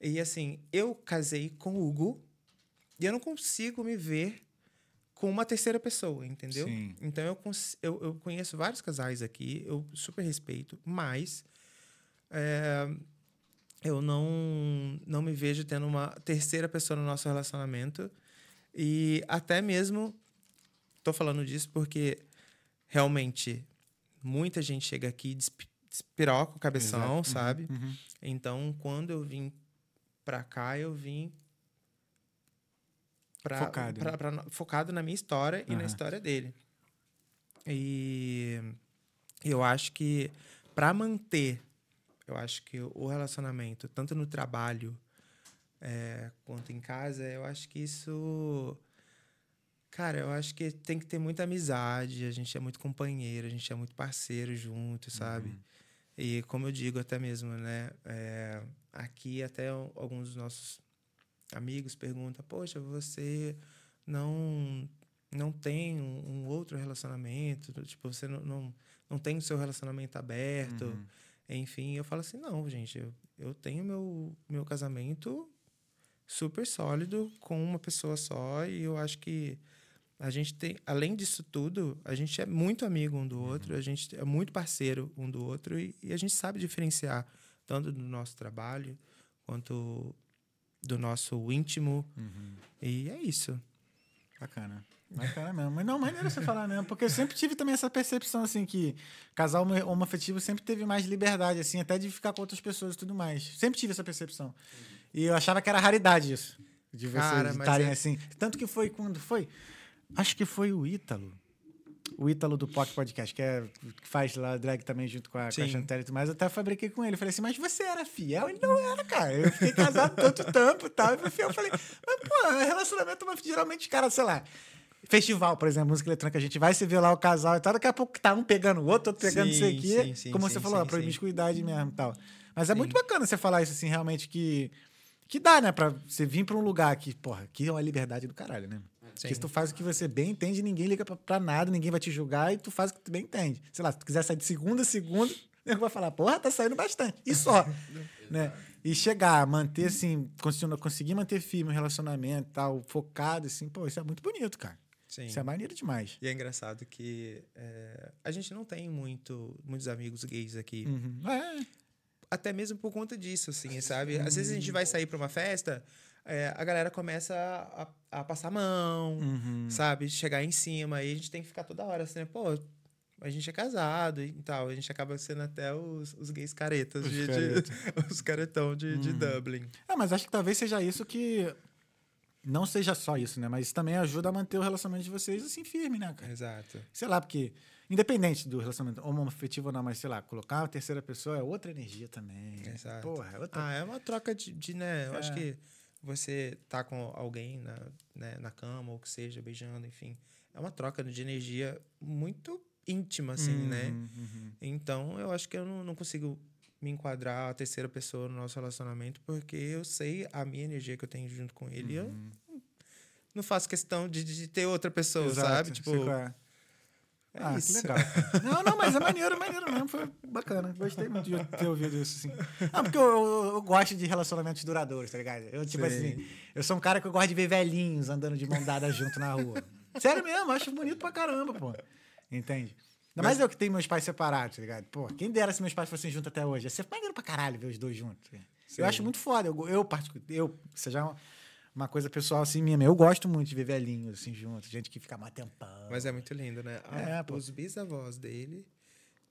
E, assim, eu casei com o Hugo e eu não consigo me ver com uma terceira pessoa, entendeu? Sim. Então, eu, eu, eu conheço vários casais aqui, eu super respeito, mas é, eu não, não me vejo tendo uma terceira pessoa no nosso relacionamento. E até mesmo, tô falando disso porque realmente muita gente chega aqui e despi- despiroca o cabeção, Exato. Uhum, sabe? uhum. Então, quando eu vim pra cá, eu vim pra, Focado, pra- né? pra- focado na minha história e na história dele. E eu acho que para manter, eu acho que o relacionamento, tanto no trabalho é, quanto em casa, eu acho que isso. Cara, eu acho que tem que ter muita amizade, a gente é muito companheiro, a gente é muito parceiro junto, sabe? E como eu digo até mesmo, né? é, aqui até al- alguns dos nossos amigos perguntam, poxa, você não não tem um, um outro relacionamento, tipo, você não, não, não tem o seu relacionamento aberto, Uhum. enfim, eu falo assim, não, gente, eu, eu tenho meu, meu casamento super sólido com uma pessoa só e eu acho que a gente tem, além disso tudo, a gente é muito amigo um do outro, a gente é muito parceiro um do outro e, e a gente sabe diferenciar tanto do nosso trabalho quanto do nosso íntimo. Uhum. E é isso. Bacana. Bacana mesmo. Mas não, maneiro você falar mesmo. Porque eu sempre tive também essa percepção, assim, que casal homo- homoafetivo sempre teve mais liberdade, assim, até de ficar com outras pessoas e tudo mais. Sempre tive essa percepção. E eu achava que era raridade isso. De vocês estarem é- assim. Tanto que foi quando foi. Acho que foi o Ítalo. O Ítalo do POC Podcast, que, é, que faz lá drag também junto com a, com a Sim. Chantelle e tudo mais. Eu até fabriquei com ele. Falei assim, mas você era fiel? Ele não era, cara. Eu fiquei casado tanto [LAUGHS] tempo e tal. Eu fiel. Eu falei, mas, pô, relacionamento, mas geralmente, os caras, sei lá. Festival, por exemplo, música eletrônica, a gente vai se ver lá o casal e tal, daqui a pouco tá um pegando o outro, outro pegando isso Sim, aqui. sim, sim, como sim, você falou, sim, a promiscuidade mesmo e tal. Mas é Sim. muito bacana você falar isso assim, realmente, que. Que dá, né? Pra você vir pra um lugar que, porra, aqui é uma liberdade do caralho, né? Porque se tu faz o que você bem entende, ninguém liga pra, pra nada, ninguém vai te julgar e tu faz o que tu bem entende. Sei lá, se tu quiser sair de segunda a segunda, o nego vai falar, porra, tá saindo bastante. E só. [LAUGHS] né? E chegar, manter assim, conseguir manter firme o relacionamento tal, focado, assim, pô, isso é muito bonito, cara. Sim. Isso é maneiro demais. E é engraçado que é, a gente não tem muito, muitos amigos gays aqui. Uhum. É, Até mesmo por conta disso, assim, sabe? Às vezes a gente vai sair pra uma festa, é, a galera começa a, a passar a mão, Uhum. sabe? Chegar em cima, e a gente tem que ficar toda hora assim, né? Pô, a gente é casado e tal. A gente acaba sendo até os, os gays caretas, Os de, de- caretas. [LAUGHS] os caretão de, de Uhum. Dublin. É, mas acho que talvez seja isso que. Não seja só isso, né? Mas isso também ajuda a manter o relacionamento de vocês assim firme, né, cara? Exato. Sei lá, porque. Independente do relacionamento homoafetivo ou não, mas sei lá, colocar uma terceira pessoa é outra energia também. Exato. Porra, é outra. Ah, é uma troca de, de, né? Eu É. acho que você tá com alguém na, né, na cama, ou que seja, beijando, enfim. É uma troca de energia muito íntima, assim, né? Uhum, uhum. Então, eu acho que eu não, não consigo me enquadrar a terceira pessoa no nosso relacionamento, porque eu sei a minha energia que eu tenho junto com ele. E eu não faço questão de, de ter outra pessoa, Exato, sabe? Tipo, qual é. ah, isso. legal. Não, não, mas é maneiro, é maneiro mesmo. Foi bacana. Gostei muito de ter ouvido isso, assim. Ah, porque eu, eu- eu gosto de relacionamentos duradouros, tá ligado? Eu, tipo Sim. assim, eu sou um cara que eu gosto de ver velhinhos andando de mão dada junto na rua. Sério mesmo, acho bonito pra caramba, pô. Entende? Ainda mais eu que tenho meus pais separados, tá ligado? Pô, quem dera se meus pais fossem juntos até hoje. Ia ser maneiro pra caralho ver os dois juntos. Sim. Eu acho muito foda. Eu, eu eu, já é uma, coisa pessoal assim minha. Eu gosto muito de ver velhinhos assim juntos, gente que fica mais tempão. Mas é muito lindo, né? Ah, É, pô. os bisavós dele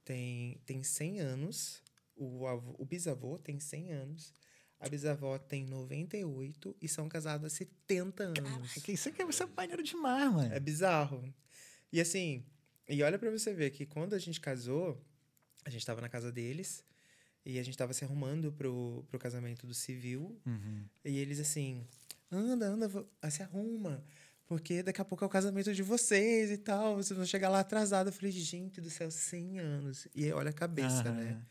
têm tem 100 anos, o, avô, o bisavô tem 100 anos, a bisavó tem 98 e são casados há 70 anos. Caraca, isso aqui é, isso é maneiro demais, mano. É bizarro. E assim, e olha pra você ver que quando a gente casou, a gente tava na casa deles e a gente tava se arrumando pro, pro casamento do civil. Uhum. E eles assim, anda, anda, se arruma. Porque daqui a pouco é o casamento de vocês e tal. Vocês vão chegar lá atrasado. Eu falei, gente do céu, 100 anos. E aí, olha a cabeça, Aham. né?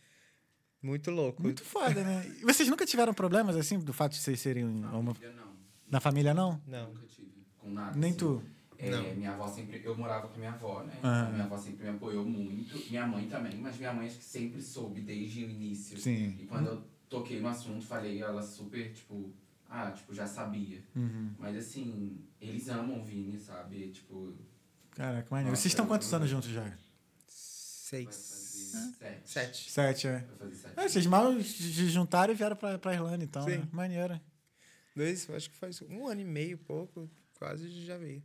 Muito louco. Muito foda, né? E vocês nunca tiveram problemas assim do fato de vocês serem Não, homo... ainda não. Na família não? Não. Nunca tive com nada. Nem assim. tu? É, Não. minha avó sempre. Eu morava com a minha avó, né? Aham. Então, minha avó sempre me apoiou muito. Minha mãe também, mas minha mãe acho que sempre soube desde o início. Sim. E quando eu toquei no assunto, falei, ela super, tipo, ah, tipo, já sabia. Uhum. Mas assim, eles amam o Vini, sabe? Tipo, Caraca, maneiro. Nossa, Vocês estão quantos anos juntos já? Seis. sete. Sete. Sete, é. Sete. É, vocês mal se juntaram e vieram pra, pra Irlanda, então. Sim. Né? Maneiro. Dois, acho que faz um ano e meio, pouco, quase já veio.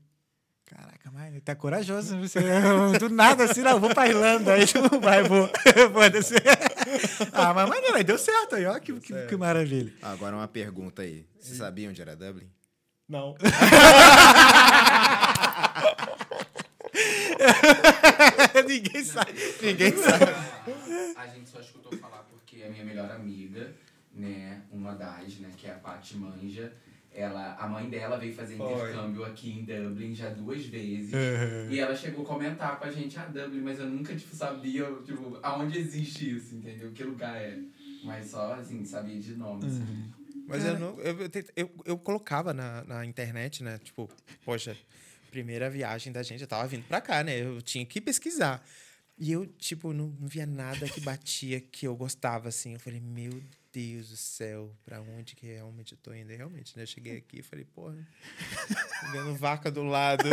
Caraca, mas tá corajoso. né? Você, [LAUGHS] do nada assim, não, vou pra Irlanda. Aí tu vai, vou. [LAUGHS] Foda-se. Ah, mas maneiro, deu certo aí, ó. Que, que, que maravilha. Ah, Agora uma pergunta aí. Você sabia onde era Dublin? Não. [LAUGHS] Ninguém sabe. Ninguém sabe. A gente só escutou falar porque a minha melhor amiga, né, uma das, né, que é a Paty Manja, ela, a mãe dela veio fazer intercâmbio aqui em Dublin já duas vezes. Uhum. E ela chegou a comentar com a gente a Dublin, mas eu nunca, tipo, sabia, tipo, aonde existe isso, entendeu? Que lugar é. Mas só, assim, sabia de nome, assim. Mas eu, não, eu, eu, eu, colocava na, na internet, né? Tipo, poxa, primeira viagem da gente, eu tava vindo pra cá, né? Eu tinha que pesquisar. E eu, tipo, não, não via nada que batia que eu gostava, assim. Eu falei, meu Deus do céu, pra onde que realmente eu tô indo? E realmente, né? Eu cheguei aqui e falei, porra, vendo vaca do lado.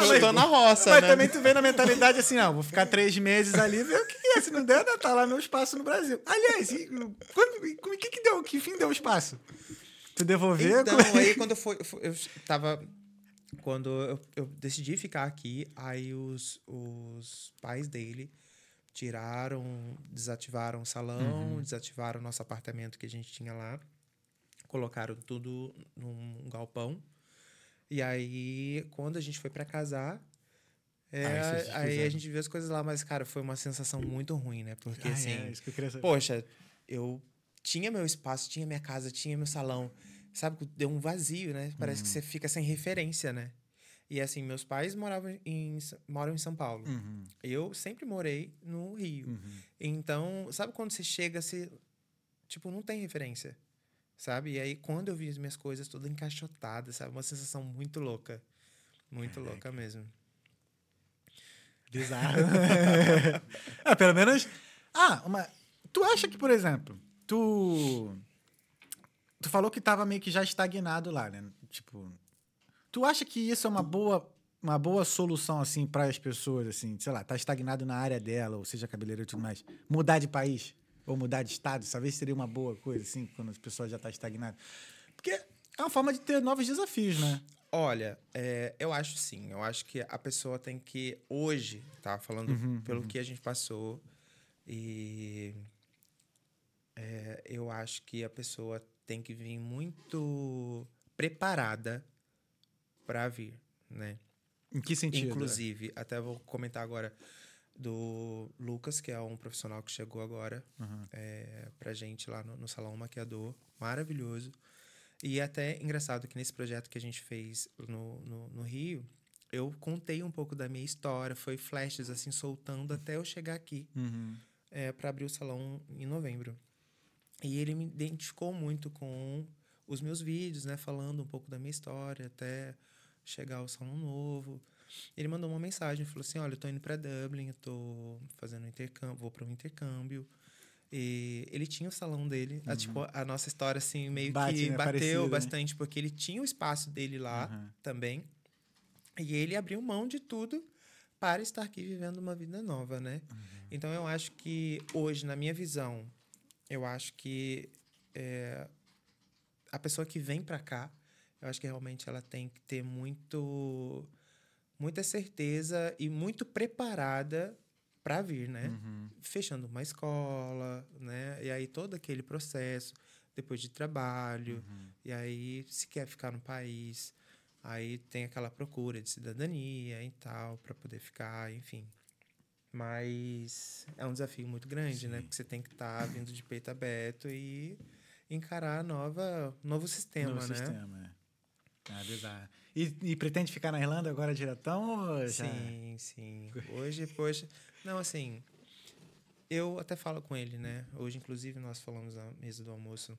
eu tô [LAUGHS] na roça, Mas né? também tu vem na mentalidade assim, não, vou ficar três meses ali, ver o que é. Se não der, tá lá no espaço no Brasil. Aliás, e, quando, como- que, que deu? Que fim deu o espaço? Tu devolver? Então, Como- aí quando eu fui, eu fui- eu tava. Quando eu, eu decidi ficar aqui, aí os, os pais dele tiraram, desativaram o salão, desativaram o nosso apartamento que a gente tinha lá, colocaram tudo num galpão. E aí, quando a gente foi pra casar, é, Aí aí a gente viu as coisas lá, mas, cara, foi uma sensação muito ruim, né? Porque Ah, assim. é, isso que eu queria saber. Poxa, eu tinha meu espaço, tinha minha casa, tinha meu salão. Sabe, deu um vazio, né? Parece que Uhum. você fica sem referência, né? E assim, meus pais moravam em, moram em São Paulo. Uhum, Eu sempre morei no Rio. uhum. Então, sabe quando você chega, você, tipo, não tem referência, sabe? E aí, quando eu vi as minhas coisas todas encaixotadas, sabe? Uma sensação muito louca. Muito louca mesmo. Bizarro. ah, [LAUGHS] pelo menos. Ah, uma. Tu acha que, por exemplo, tu. Tu falou que tava meio que já estagnado lá, né? Tipo. Tu acha que isso é uma boa. Uma boa solução, assim, para as pessoas, assim, sei lá, tá estagnado na área dela, ou seja, cabeleireiro e tudo mais. Mudar de país, ou mudar de estado, talvez seria uma boa coisa, assim, quando as pessoas já tá estagnado. Porque é uma forma de ter novos desafios, né? Olha, é, eu acho sim. Eu acho que a pessoa tem que, hoje, tá? Falando Uhum, pelo que a gente passou, e é, eu acho que a pessoa tem que vir muito preparada para vir, né? Em que sentido? Inclusive, até vou comentar agora do Lucas, que é um profissional que chegou agora Uhum. é, pra gente lá no, no Salão Maquiador. Maravilhoso. E até engraçado que nesse projeto que a gente fez no, no, no Rio, eu contei um pouco da minha história, foi flashes assim, soltando até eu chegar aqui Uhum. é, para abrir o salão em novembro. E ele me identificou muito com os meus vídeos, né? Falando um pouco da minha história até chegar ao salão novo. Ele mandou uma mensagem, falou assim, olha, eu tô indo para Dublin, eu tô fazendo um intercâmbio, vou para um intercâmbio. E ele tinha o salão dele. A, tipo, a nossa história, assim, meio Bate, que né? bateu Parecido, né? bastante, porque ele tinha o espaço dele lá Uhum. também. E ele abriu mão de tudo para estar aqui vivendo uma vida nova, né? Então eu acho que hoje, na minha visão, eu acho que é, a pessoa que vem para cá, eu acho que realmente ela tem que ter muito muita certeza e muito preparada para vir, né? Uhum. Fechando uma escola, né? E aí todo aquele processo depois de trabalho, e aí se quer ficar no país, aí tem aquela procura de cidadania e tal para poder ficar, enfim. Mas é um desafio muito grande, né? Porque você tem que estar vindo de peito aberto e encarar a nova novo sistema, Novo né? sistema, é. Ah, bizarro. E, e pretende ficar na Irlanda agora diretão? Já... Sim, sim. Hoje, poxa. Não, assim. Eu até falo com ele, né? Hoje, inclusive, nós falamos na mesa do almoço.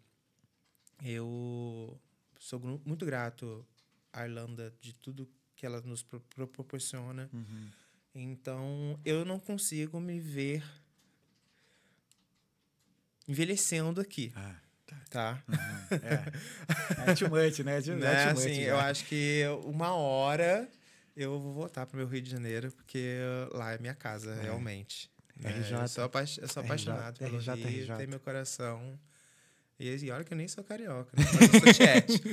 eu sou muito grato à Irlanda de tudo que ela nos pro- pro- proporciona. Então, eu não consigo me ver envelhecendo aqui, Ah, tá? é [LAUGHS] too much, né? É too, Né? é too much, Assim, já. eu acho que uma hora eu vou voltar para o meu Rio de Janeiro, porque lá é minha casa, realmente. né? RJ. Eu sou, apa- eu sou RJ, apaixonado pelo RJ. Rio, tem meu coração. E, e olha que eu nem sou carioca, né? Mas eu sou tiete. [LAUGHS]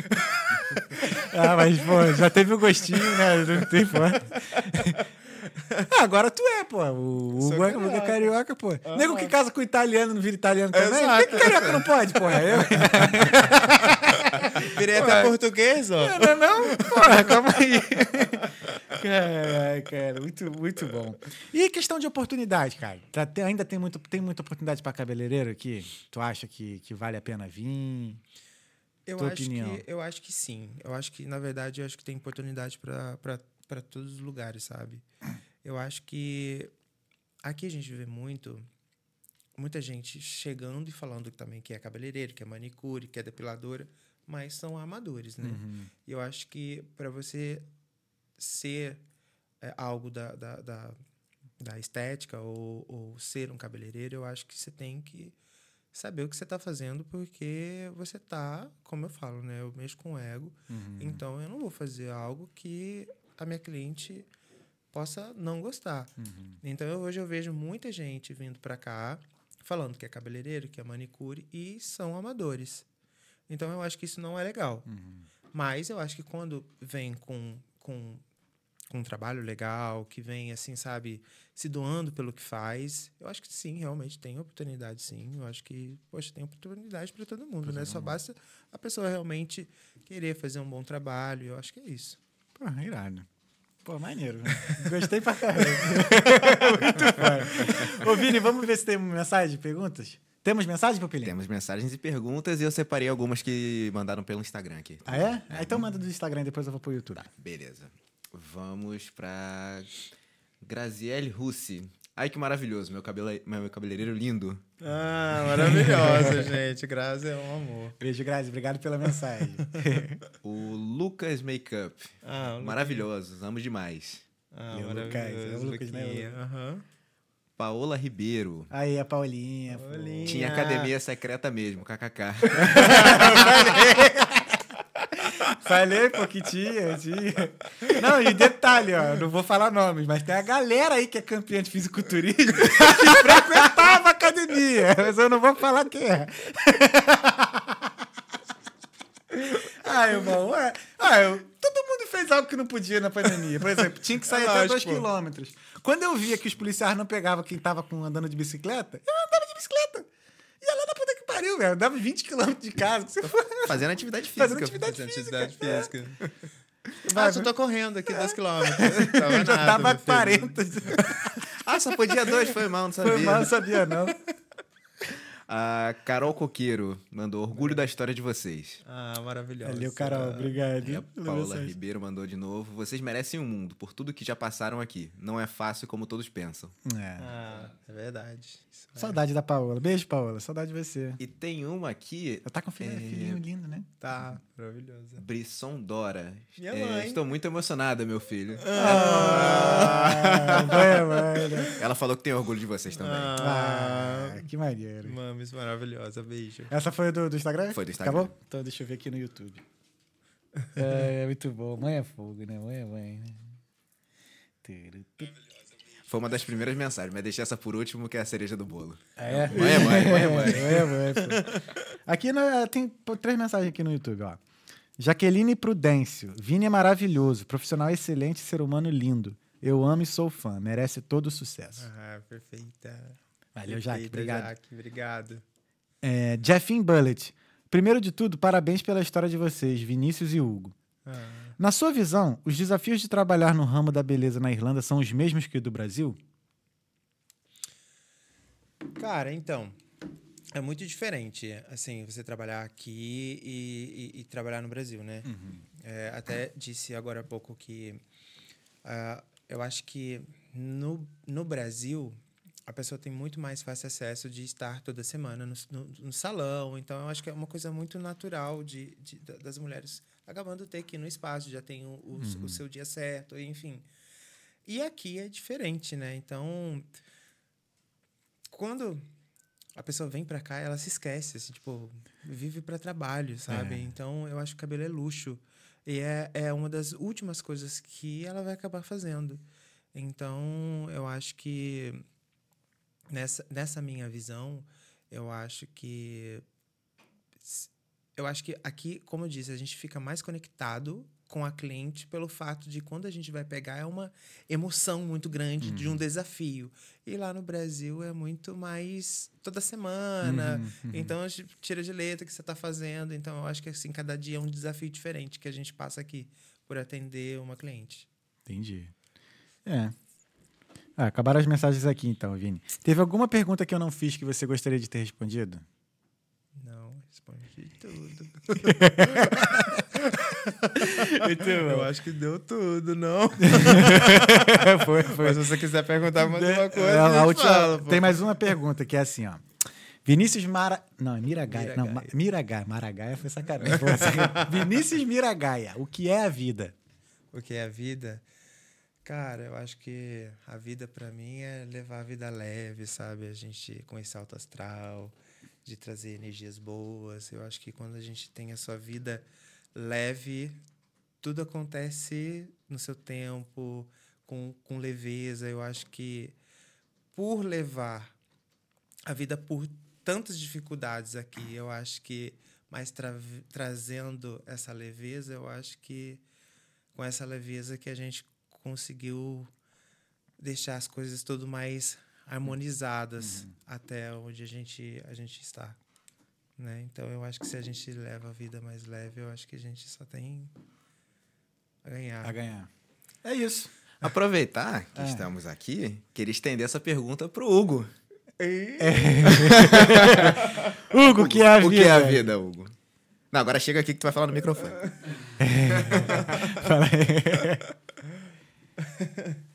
Ah, mas, pô, já teve o gostinho, né? Não tem. [LAUGHS] [LAUGHS] Ah, agora tu é, pô. O Hugo é carioca. carioca, pô. Nego que casa com italiano não vira italiano também? Por que, que carioca não pode, porra? Eu... [LAUGHS] Virei até português, ó. Não, não? Porra, calma aí. [LAUGHS] Caralho, cara, muito, muito bom. E questão de oportunidade, cara? Tá- tem- ainda tem, muito, tem muita oportunidade pra cabeleireiro aqui? Tu acha que, que vale a pena vir? Eu Tua acho, opinião. que, eu acho que sim. Eu acho que, na verdade, eu acho que tem oportunidade para todos os lugares, sabe? Eu acho que aqui a gente vê muito muita gente chegando e falando também que é cabeleireiro, que é manicure, que é depiladora, mas são amadores, né? E eu acho que para você ser é, algo da, da, da, da estética ou, ou ser um cabeleireiro, eu acho que você tem que saber o que você está fazendo, porque você tá, como eu falo, né? Eu mexo com ego, então eu não vou fazer algo que a minha cliente possa não gostar. Então eu- hoje eu vejo muita gente vindo para cá falando que é cabeleireiro, que é manicure e são amadores. Então eu acho que isso não é legal. Mas eu acho que quando vem com, com, com um trabalho legal, que vem assim, sabe, se doando pelo que faz, eu acho que sim, realmente tem oportunidade, sim. Eu acho que, poxa, tem oportunidade para todo mundo, né? Só basta a pessoa realmente querer fazer um bom trabalho. Eu acho que é isso. Pô, irado. Pô, maneiro. né? Gostei pra caramba. [LAUGHS] Muito foda. Ô, Vini, vamos ver se tem mensagem, perguntas? Temos mensagem, Pupilinho? Temos mensagens e perguntas e eu separei algumas que mandaram pelo Instagram aqui. Ah, é? Ah, então manda do Instagram, depois eu vou pro YouTube. Beleza. Vamos pra Graziele Russi. Ai, que maravilhoso, meu, cabele... meu cabeleireiro lindo. Ah, maravilhosa, [LAUGHS] gente. Graça é um amor. Beijo, Grazi. Obrigado pela mensagem. [LAUGHS] O Lucas Makeup. Ah, o Maravilhosos, amo demais. Ah, E o Lucas, é o Lucas, né? Aham. Paola Ribeiro. Aí, a Paulinha. Paulinha. Tinha academia secreta mesmo, kkk. [LAUGHS] Falei, pô, que tinha, tinha. Não, e detalhe, ó, não vou falar nomes, mas tem a galera aí que é campeã de fisiculturismo [LAUGHS] que frequentava a academia, mas eu não vou falar quem é. Ah, irmão, ué. Ah, eu, todo mundo fez algo que não podia na pandemia. Por exemplo, tinha que sair É até lógico. dois quilômetros. Quando eu via que os policiais não pegavam quem tava com, andando de bicicleta, eu andava de bicicleta. Ia lá na puta pariu, velho. Eu andava 20 quilômetros de casa. Fazendo atividade física. Fazendo atividade Fazer física. atividade física. Vai, ah, só tô correndo aqui 2 quilômetros. [LAUGHS] Tava Eu já nada, tava meu filho. 40. [LAUGHS] Ah, só podia dois? Foi mal, não sabia. Foi mal, não sabia, não. [LAUGHS] A Carol Coqueiro mandou orgulho da história de vocês. Ah, maravilhoso. Valeu, Carol. Obrigado. E a Paula mensagem. Ribeiro mandou de novo. Vocês merecem o mundo por tudo que já passaram aqui. Não é fácil como todos pensam. É. Ah, é verdade. É. Saudade da Paola. Beijo, Paola. Saudade de você. E tem uma aqui, Ela tá com um filho, É. filhinho lindo, né? Tá, maravilhosa. Brisson Dora. Minha É, mãe. Estou muito emocionada, meu filho. Ah, vai, vai, né? Ela falou que tem orgulho de vocês também. Ah, que maneiro. Mames maravilhosa, beijo. Essa foi do, do Instagram? Foi do Instagram. Acabou? Então deixa eu ver aqui no YouTube. É, é muito bom. Mãe é fogo, né? Mãe é mãe, né? Foi uma das primeiras mensagens, mas deixei essa por último, que é a cereja do bolo. Ah, [LAUGHS] é? Mãe é mãe, mãe é mãe. Mãe é mãe. Aqui no- tem três mensagens aqui no YouTube, ó. Jaqueline Prudêncio. Vini é maravilhoso, profissional excelente, ser humano lindo. Eu amo e sou fã. Merece todo o sucesso. Ah, perfeita. Valeu, Jaque. Perfeita, Obrigado. Jaque, obrigado. É, Jeffin Bullet. Primeiro de tudo, parabéns pela história de vocês, Vinícius e Hugo. Ah. Na sua visão, os desafios de trabalhar no ramo da beleza na Irlanda são os mesmos que o do Brasil? Cara, então, é muito diferente, assim, você trabalhar aqui e, e- e trabalhar no Brasil, né? É, até disse agora há pouco que ah, eu acho que no, no Brasil a pessoa tem muito mais fácil acesso de estar toda semana no, no, no salão. Então, eu acho que é uma coisa muito natural de, de das mulheres acabando de ter aqui no espaço, já tem o, o, uhum. o seu dia certo, enfim. E aqui é diferente, né? Então, quando a pessoa vem para cá, ela se esquece, assim, tipo, vive para trabalho, sabe? É. Então, eu acho que o cabelo é luxo. E é, é uma das últimas coisas que ela vai acabar fazendo. Então, eu acho que nessa, nessa minha visão, eu acho que eu acho que aqui, como eu disse, a gente fica mais conectado com a cliente pelo fato de quando a gente vai pegar é uma emoção muito grande uhum. de um uhum. desafio. E lá no Brasil é muito mais toda semana. Uhum, uhum. Então a gente tira de letra que você está fazendo. Então eu acho que assim cada dia é um desafio diferente que a gente passa aqui por atender uma cliente. Entendi. É. Ah, acabaram as mensagens aqui então, Vini. Teve alguma pergunta que eu não fiz que você gostaria de ter respondido? Respondi tudo. eu acho que deu tudo, não? [LAUGHS] foi, foi. Mas se você quiser perguntar mais uma coisa, é, a última, fala, Tem mais uma pergunta que é assim, ó. Vinícius Mara... Não, é Miragaia. Miragaia. Não, Miragaia. Maragaia foi sacanagem. Vinícius Miragaia. O que é a vida? O que é a vida? Cara, eu acho que a vida para mim é levar a vida leve, sabe? A gente com esse alto astral, de trazer energias boas. Eu acho que quando a gente tem a sua vida leve, tudo acontece no seu tempo, com, com leveza. Eu acho que por levar a vida por tantas dificuldades aqui, eu acho que, mas tra trazendo essa leveza, eu acho que com essa leveza que a gente conseguiu deixar as coisas tudo mais harmonizadas uhum. até onde a gente, a gente está. Né? Então eu acho que se a gente leva a vida mais leve, eu acho que a gente só tem a ganhar. A ganhar. É isso. Aproveitar que é. estamos aqui, queria estender essa pergunta para o Hugo. É. [LAUGHS] Hugo, o que é a vida? O que é a vida, Hugo? Não, agora chega aqui que tu vai falar no microfone. [LAUGHS] Fala aí. [LAUGHS]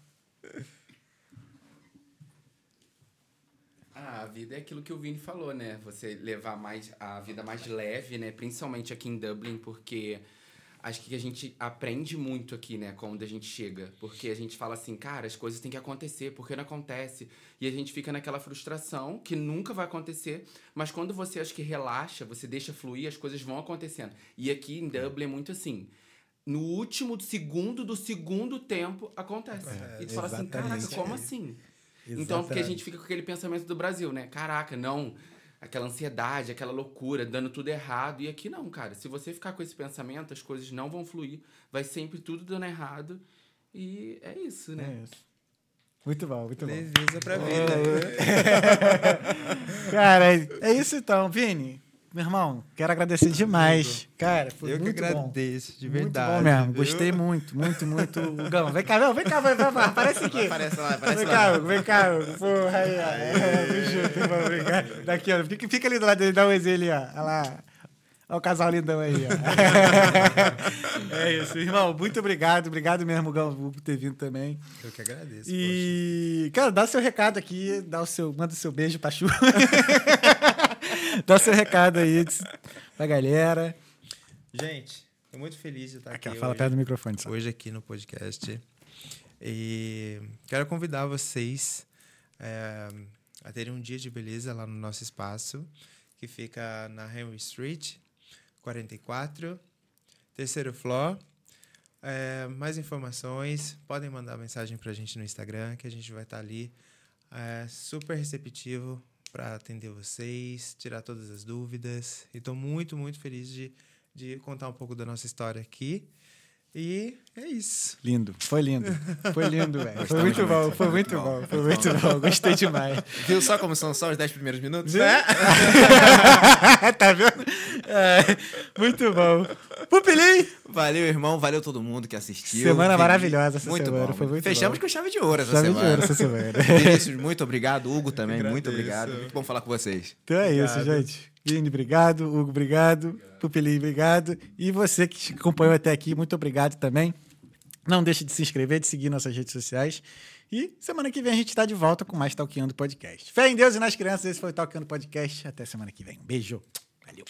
vida é aquilo que o Vini falou, né? Você levar mais a vida mais leve, né? Principalmente aqui em Dublin, porque acho que a gente aprende muito aqui, né, quando a gente chega. Porque a gente fala assim, cara, as coisas têm que acontecer, porque não acontece? E a gente fica naquela frustração que nunca vai acontecer, mas quando você acha que relaxa, você deixa fluir, as coisas vão acontecendo. E aqui em Dublin é muito assim. No último segundo do segundo tempo acontece. É, e tu fala assim, caraca, como assim? Exatamente. Então, porque a gente fica com aquele pensamento do Brasil, né? Caraca, não. Aquela ansiedade, aquela loucura, dando tudo errado. E aqui não, cara. Se você ficar com esse pensamento, as coisas não vão fluir. Vai sempre tudo dando errado. E é isso, né? É isso. Muito bom, muito bom. Leveza pra vida. [LAUGHS] cara, é isso então, Vini. Meu irmão, quero agradecer demais. Cara, foi Eu muito que agradeço, bom. de verdade. Muito bom mesmo. Viu? Gostei muito, muito, muito. Gão, vem cá, vem cá, vai, vai, vai, aparece aqui. Aparece lá, aparece vem lá. Cá, vem cá, porra, aí, ó. É, junto, irmão, obrigado. Daqui, ó. Fica, fica ali do lado dele, dá um exemplo ali, ó. Olha lá. Olha o casal lindão aí, ó. [LAUGHS] é isso, irmão. Muito obrigado. Obrigado mesmo, Gão, por ter vindo também. Eu que agradeço. E, poxa. cara, dá o seu recado aqui, dá o seu, manda o seu beijo pra Chu. [LAUGHS] Dá seu recado aí pra galera. Gente, tô muito feliz de estar aqui. aqui fala hoje, perto do microfone, sabe? Hoje aqui no podcast. E quero convidar vocês é, a terem um dia de beleza lá no nosso espaço, que fica na Henry Street, 44, terceiro floor. É, mais informações, podem mandar mensagem para a gente no Instagram, que a gente vai estar ali é, super receptivo para atender vocês, tirar todas as dúvidas. E estou muito, muito feliz de, de contar um pouco da nossa história aqui. E é isso. Lindo, foi lindo. Foi lindo, velho. Foi muito bom, foi muito bom, foi muito bom. Gostei demais. Viu só como são só os 10 primeiros minutos? É? [LAUGHS] tá vendo? É, muito bom. Pupilim! Valeu, irmão. Valeu todo mundo que assistiu. Semana maravilhosa essa muito semana. Bom. Foi muito Fechamos bom. com chave de ouro essa chave semana. de ouro essa semana. [LAUGHS] Vinícius, muito obrigado. Hugo também, muito obrigado. Muito bom falar com vocês. Então é obrigado. isso, gente. Vini, obrigado. Hugo, obrigado. obrigado. Pupilim, obrigado. E você que acompanhou até aqui, muito obrigado também. Não deixe de se inscrever, de seguir nossas redes sociais. E semana que vem a gente está de volta com mais Talkeando Podcast. Fé em Deus e nas crianças. Esse foi o Talkeando Podcast. Até semana que vem. Beijo. Valeu.